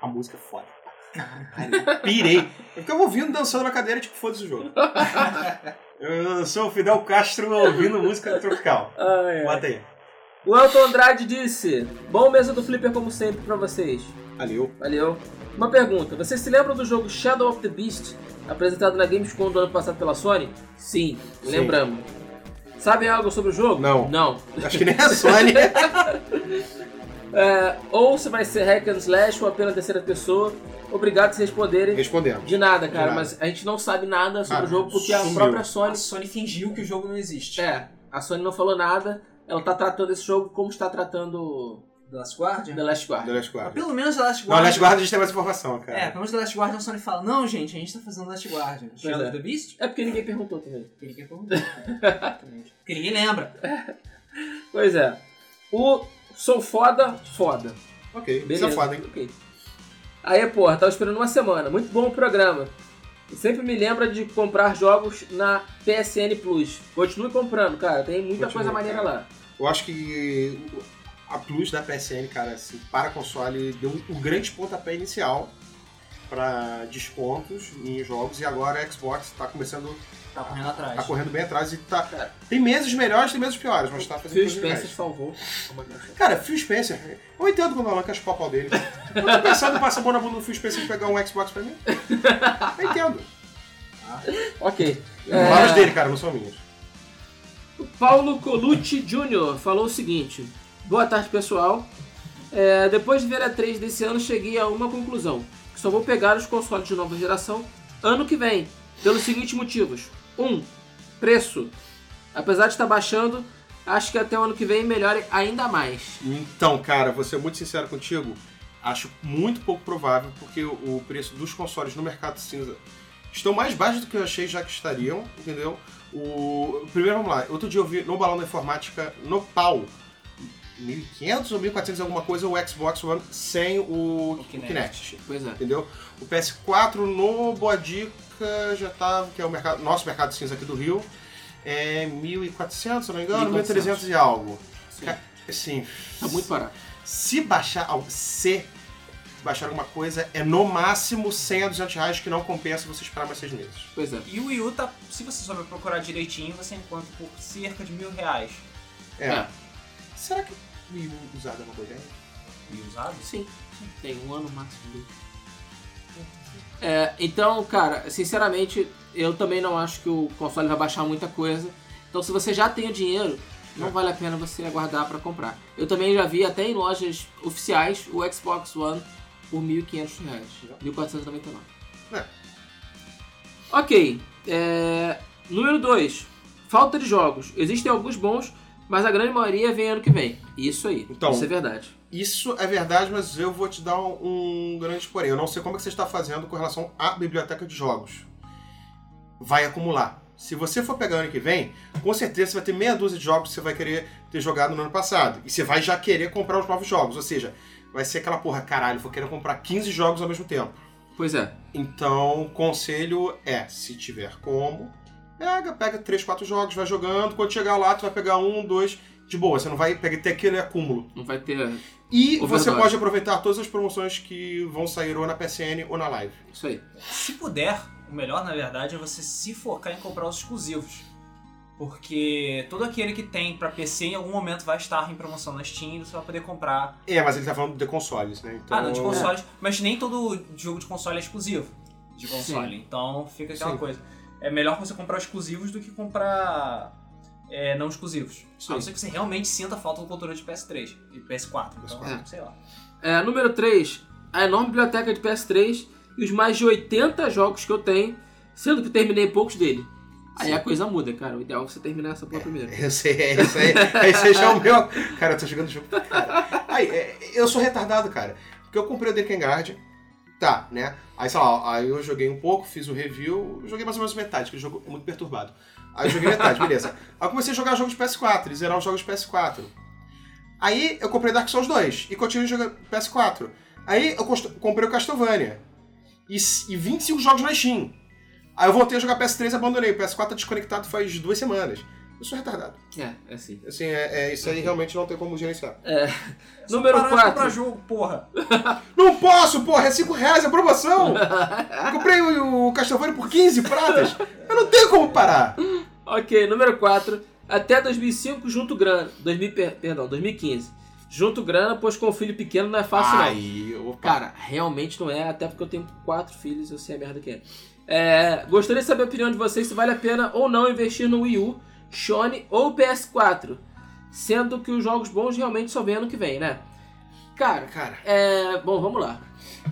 A música é foda. Caralho, (laughs) pirei. Eu ficava ouvindo, dançando na cadeira, tipo, foda-se o jogo. (laughs) Eu sou o Fidel Castro ouvindo música tropical. Ai, ai. Bota aí. O Elton Andrade disse: Bom mesa do Flipper como sempre pra vocês. Valeu. Valeu. Uma pergunta: Vocês se lembram do jogo Shadow of the Beast, apresentado na Gamescom do ano passado pela Sony? Sim, Sim. lembramos. Sabem algo sobre o jogo? Não. Não. Acho que nem a Sony. (laughs) É, ou se vai ser hack and slash ou apenas terceira pessoa. Obrigado por responderem. Respondemos. De nada, cara, nada. mas a gente não sabe nada sobre Cara, o jogo porque a sumiu. própria A Sony. Sony fingiu que o jogo não existe. É, a Sony não falou nada. Ela tá tratando esse jogo como está tratando The Last Guardian? The Last The Guard. Last Mas Guard. pelo menos The Last Não, Guardian... Last Guard a gente tem mais informação, cara. É, pelo menos The Last Guardian a Sony fala, não, gente, a gente tá fazendo Last Guardian. Shadow é. of the Beast? É porque ninguém perguntou também. Porque ninguém perguntou. (laughs) Exatamente. Porque ninguém lembra. Pois é. O Sou Foda, foda. Ok, Beleza. isso é foda, hein? Ok. Aí, porra, tava esperando uma semana. Muito bom o programa. Sempre me lembra de comprar jogos na PSN Plus. Continue comprando, cara. Tem muita Continue, coisa maneira cara. lá. Eu acho que a Plus da PSN, cara, assim, para console, deu um, um grande pontapé inicial para descontos em jogos e agora a Xbox tá começando, Tá correndo atrás. tá correndo bem atrás e tá. Cara. Tem meses melhores, tem meses piores, mas tá fazendo Phil Spencer salvou. Cara, Phil Spencer, eu entendo quando o Alan quer chupar o pau dele. Eu tô pensando em passar a mão na bunda do Phil Spencer e pegar um Xbox pra mim. Eu entendo. Ok. Palavras É, dele, cara, não são minhas. Paulo Colucci Jr. falou o seguinte: Boa tarde, pessoal. É, depois de ver a 3 desse ano, cheguei a uma conclusão: que só vou pegar os consoles de nova geração ano que vem, pelos seguintes motivos: 1. Um, preço. Apesar de estar baixando, acho que até o ano que vem melhore ainda mais. Então, cara, vou ser muito sincero contigo. Acho muito pouco provável, porque o o preço dos consoles no mercado cinza estão mais baixos do que eu achei já que estariam, entendeu? O... Primeiro, vamos lá. Outro dia eu vi no Balão da Informática, no pau, 1.500 ou 1.400 alguma coisa o Xbox One sem o, O Kinect. Kinect. Pois é. Entendeu? O PS4 no Boa Dica já tá, que é o mercado, nosso mercado cinza aqui do Rio, é 1.400, se não me engano, 1.400. 1.300 e algo. Sim. Assim, Tá muito barato. se baixar, se baixar alguma coisa, é no máximo 100 a 200 reais que não compensa você esperar mais seis meses. Pois é. E o Wii U, tá, se você souber procurar direitinho, você encontra por cerca de mil reais. É. É. Será que o usado é uma boa ideia? Wii usado? Sim, tem um ano máximo. É, então, cara, sinceramente, eu também não acho que o console vai baixar muita coisa. Então, se você já tem o dinheiro, não vale a pena você aguardar pra comprar. Eu também já vi até em lojas oficiais o Xbox One por 1.500 reais, 1.499. É. Ok, é, número 2. Falta de jogos. Existem alguns bons, mas a grande maioria vem ano que vem. Isso aí, Então, isso é verdade. Isso é verdade, mas eu vou te dar um, um grande porém. Eu não sei como é que você está fazendo com relação à biblioteca de jogos. Vai acumular. Se você for pegar ano que vem, com certeza você vai ter meia dúzia de jogos que você vai querer ter jogado no ano passado. E você vai já querer comprar os novos jogos. Ou seja, vai ser aquela porra, caralho, vou querer comprar 15 jogos ao mesmo tempo. Pois é. Então, conselho é, se tiver como, pega, pega 3, 4 jogos, vai jogando. Quando chegar lá, tu vai pegar um, dois, de boa. Você não vai pegar ter aquele acúmulo. Não vai ter E Overdose. você pode aproveitar todas as promoções que vão sair ou na PSN ou na live. isso aí. Se puder, o melhor na verdade é você se focar em comprar os exclusivos. Porque todo aquele que tem pra PC em algum momento vai estar em promoção na Steam e você vai poder comprar. É, mas ele tá falando de consoles, né? Então, ah, não, de consoles. Mas nem todo jogo de console é exclusivo de console. Sim. Então fica aquela Sim. coisa. É melhor você comprar exclusivos do que comprar é, não exclusivos. Isso A não ser que você realmente sinta falta do controle de PS3 e PS4. Então, PS4. sei lá. É, número 3, a enorme biblioteca de PS3 e os mais de 80 jogos que eu tenho, sendo que terminei poucos dele. Aí a coisa muda, cara. O ideal é você terminar essa porra primeiro. Eu sei, é isso aí. Esse aí já é o meu. Cara, eu tô jogando jogo. pra caralho. Aí, é, eu sou retardado, cara. Porque eu comprei o Dekengard. Tá, né? Aí, sei lá, aí eu joguei um pouco, fiz o review. Joguei mais ou menos metade, porque o jogo é muito perturbado. Aí eu joguei metade, beleza. Aí eu comecei a jogar jogos de PS4 e zerar os jogos de PS4. Aí eu comprei Dark Souls 2 e continuei jogando PS4. Aí eu comprei o Castlevania. E, e 25 jogos na Steam. Aí eu voltei a jogar PS3 e abandonei. O PS4 tá desconectado faz duas semanas. Eu sou retardado. É, é assim. Assim, é, é- isso aí realmente não tem como gerenciar. É só Número parar de quatro. comprar jogo, porra. (laughs) Não posso, porra! É 5 reais a promoção! Eu comprei o, o Castlevania por 15 pratas! Eu não tenho como parar! Ok, número 4. Até 2005, junto grana. 2000, per- perdão, 2015. Junto grana, pois com um filho pequeno não é fácil não. Aí, opa. Cara, realmente não é, até porque eu tenho quatro filhos, eu sei a merda que é. É, Gostaria de saber a opinião de vocês se vale a pena ou não investir no Wii U, Sony ou PS4. Sendo que os jogos bons realmente só vem ano que vem, né? Cara, Cara, é. Bom, vamos lá.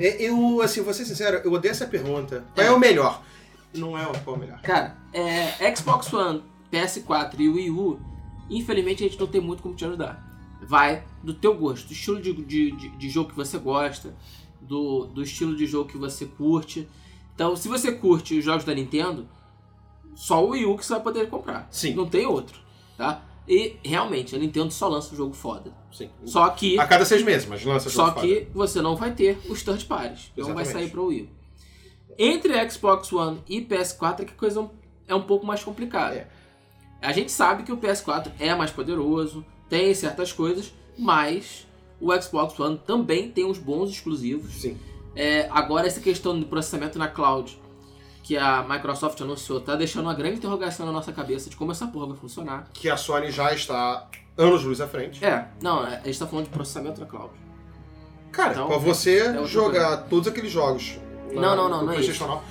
é- eu, assim, vou ser sincero, eu odeio essa pergunta. Qual é, É. o melhor? Não é o qual é o melhor. Cara, é, Xbox One, PS4 e Wii U, infelizmente a gente não tem muito como te ajudar. Vai do teu gosto, do estilo de, de, de, de jogo que você gosta, do, do estilo de jogo que você curte. Então, se você curte os jogos da Nintendo, só o Wii U que você vai poder comprar. Sim. Não tem outro, tá? E realmente, a Nintendo só lança um jogo foda. Sim. Só que, A cada seis meses, mas lança só jogo que você não vai ter os third parties. Não vai sair para o Wii. Entre Xbox One e PS4 é que a coisa é um pouco mais complicada. É. A gente sabe que o PS4 é mais poderoso, tem certas coisas, mas o Xbox One também tem uns bons exclusivos. Sim. É, agora essa questão do processamento na cloud que a Microsoft anunciou tá deixando uma grande interrogação na nossa cabeça de como essa porra vai funcionar. Que a Sony já está anos luz à frente. É, não, a gente tá falando de processamento na cloud. Cara, Então, pra você é jogar todos aqueles jogos. Não, não, não, no não é PlayStation Now.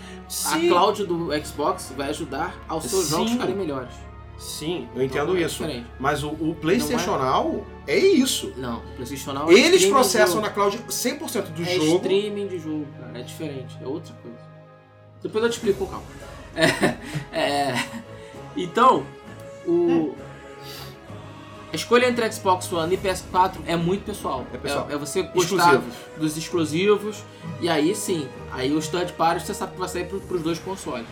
A cloud do Xbox vai ajudar aos seus Sim. jogos ficarem melhores. sim, eu entendo Então, é isso. diferente. Mas o, o PlayStation Now é isso. Não, o PlayStation Now é Eles processam na cloud 100% do é jogo. streaming de jogo, cara. É diferente. É outra coisa. Depois eu te explico com calma. É, é, então, o. A escolha entre Xbox One e PS4 é muito pessoal. É pessoal. É, você gostar Exclusivos. dos exclusivos. E aí sim, aí os third parties você sabe que vai sair pro, pros dois consoles.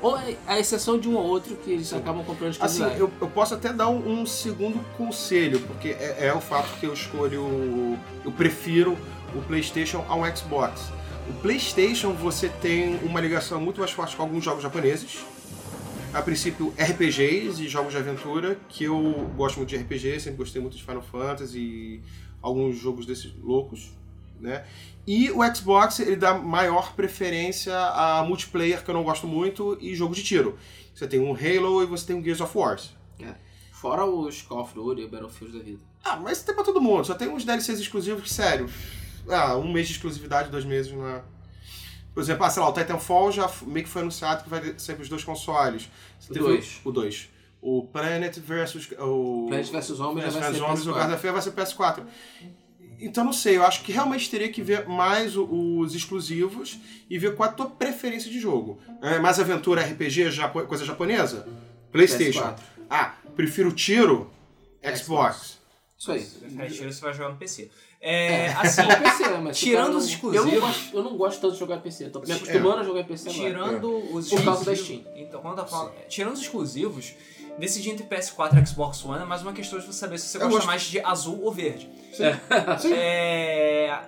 Ou é a exceção de um ou outro que eles acabam comprando Assim, exclusividade. eu, eu posso até dar um, um segundo conselho, porque é, é o fato que eu escolho. Eu prefiro o PlayStation ao Xbox. O PlayStation você tem uma ligação muito mais forte com alguns jogos japoneses. A princípio, RPGs e jogos de aventura, que eu gosto muito de RPG, sempre gostei muito de Final Fantasy e alguns jogos desses loucos, né? E o Xbox, ele dá maior preferência a multiplayer, que eu não gosto muito, e jogos de tiro. Você tem um Halo e você tem um Gears of War. Fora os Call of Duty e o Battlefield da vida. Ah, mas tem pra todo mundo. Só tem uns DLCs exclusivos que, sério, ah, um mês de exclusividade, dois meses é... Por exemplo, ah, sei lá, o Titanfall já meio que foi anunciado que vai ser pros dois consoles. Você O teve dois. O 2. O Planet versus... O... Plants vs Zombies já Plants vai ser Zombies, o PS4. Garda vai ser PS4. Então, não sei, eu acho que realmente teria que ver mais os exclusivos e ver qual a tua preferência de jogo. É mais aventura, RPG, japo- coisa japonesa? PlayStation. PS4. Ah, prefiro tiro? Xbox. Xbox. Isso aí. Se você preferir tiro, você vai jogar no PC. É, Assim, assim, PC, mas tirando os exclusivos- Eu não, gosto, eu não gosto tanto de jogar PC. Tô me acostumando a jogar PC agora. tirando os Por causa da exclusivos- Então, quando eu falo, tirando os exclusivos, decidir entre PS4 e Xbox One é mais uma questão de você saber se você Eu gosta gosto- mais de azul ou verde. Sim. É...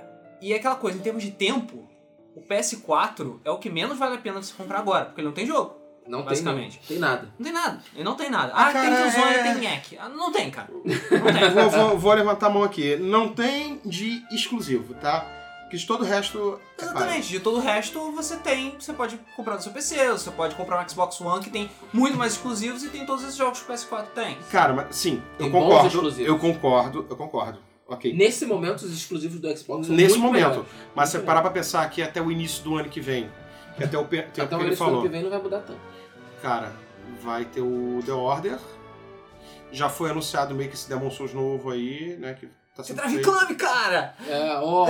E é aquela coisa, em termos de tempo, o PS4 é o que menos vale a pena você comprar agora, porque ele não tem jogo. Não Basicamente. tem, não. tem nada. Não tem nada. Ele não tem nada. Ah, Cara, tem Killzone, é- tem Nhek. Ah, não tem, cara. Não tem. (laughs) vou, vou- vou levantar a mão aqui. Não tem de exclusivo, tá? Porque de todo o resto. é. Exatamente. De todo o resto, você tem. Você pode comprar no seu PC, você pode comprar um Xbox One que tem muito mais exclusivos e tem todos esses jogos que o PS4 tem. Cara, mas sim, eu Tem bons concordo. exclusivos. Eu concordo, eu concordo. Ok. Nesse momento, os exclusivos do Xbox são Nesse muito momento. melhores. Mas se Muito você parar pra pensar que até o início do ano que vem, que até o tempo Até que o ele falou, que vem não vai mudar tanto. cara, vai ter o The Order. Já foi anunciado meio que esse Demon Souls novo aí, né? Que tá sendo Drive feito. Club, cara! É, ó.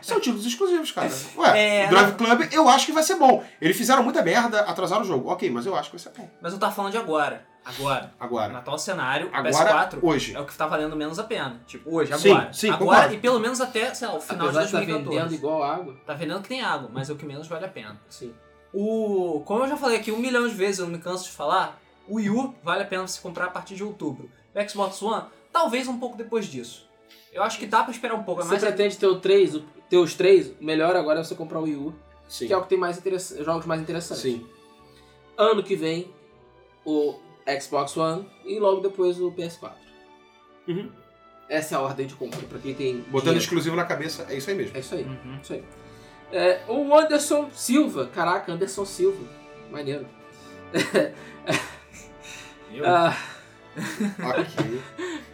São títulos exclusivos, cara. (laughs) Ué, É, o Drive Club eu acho que vai ser bom. Eles fizeram muita merda, atrasaram o jogo. Ok, mas eu acho que vai ser bom. Mas eu tava falando de agora. Agora. No Agora. atual cenário, Agora, PS4 hoje. é o que tá valendo menos a pena. Tipo, hoje, Sim, agora. sim, agora concordo. e pelo menos até, sei lá, o final Apesar de de estar 2014. vendendo igual água. Tá vendendo que tem água, mas é o que menos vale a pena. Sim. O, como eu já falei aqui um milhão de vezes, eu não me canso de falar, o Wii U vale a pena você comprar a partir de outubro. O Xbox One, talvez um pouco depois disso. Eu acho que dá pra esperar um pouco, Você mas pretende ter, o 3, o- ter os três, o melhor agora é você comprar o Wii U, Sim. que é o que tem mais jogos mais interessantes. Sim. Ano que vem, o Xbox One e logo depois o PS4. Uhum. Essa é a ordem de compra, pra quem tem Botando dinheiro. exclusivo na cabeça, é isso aí mesmo. É isso aí, Uhum. isso aí. É, o Anderson Silva, caraca, Anderson Silva, maneiro. Eu- (laughs) Ah, ok.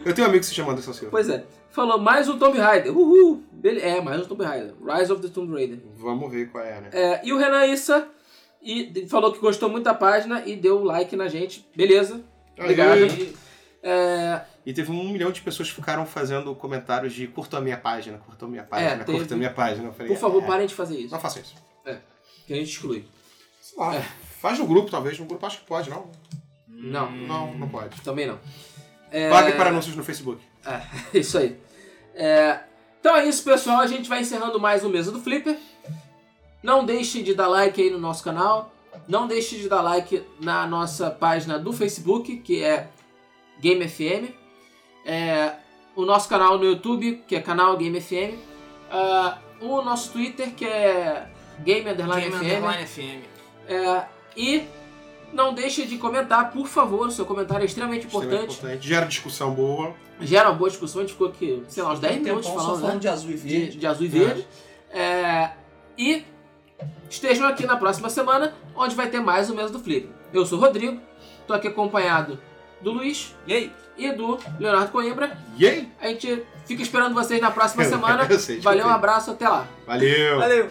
Eu tenho um amigo que se chama Anderson Silva. pois é, falou mais um Tomb Raider, uhul, é, mais um Tomb Raider, Rise of the Tomb Raider. Vamos ver qual é, né? É, e o Renan Issa e falou que gostou muito da página e deu like na gente, beleza, obrigado. Aí- É, E teve um milhão de pessoas que ficaram fazendo comentários de curtam a minha página, curtam a minha página, É, teve. curtam a minha página. Falei, por favor, é, parem de fazer isso, Não faça isso. que a gente exclui. Sei lá, É. Faz no grupo, talvez. No grupo acho que pode, não? Não, Não, não pode. também não. É, Pague para anúncios no Facebook. É, (laughs) isso aí. É, então é isso, pessoal. A gente vai encerrando mais um Mesa do Flipper. Não deixe de dar like aí no nosso canal. Não deixe de dar like na nossa página do Facebook, que é Game FM. É, o nosso canal no YouTube, que é canal Game FM. Ah, o nosso Twitter, que é Game Underline Game FM. Underline FM. É, e não deixe de comentar, por favor. O seu comentário é extremamente Extremamente importante. importante. Gera discussão boa. Gera uma boa discussão. A gente ficou aqui, sei lá, uns 10 Tem um minutos falando, né? falando de azul e de, verde. de azul e verde. É, e estejam aqui na próxima semana, onde vai ter mais o mês do Flip. Eu sou o Rodrigo, tô aqui acompanhado do Luiz E aí? e do Leonardo Coimbra. E aí? A gente fica esperando vocês na próxima semana. Eu sei, Valeu, um abraço, até lá. Valeu! Valeu!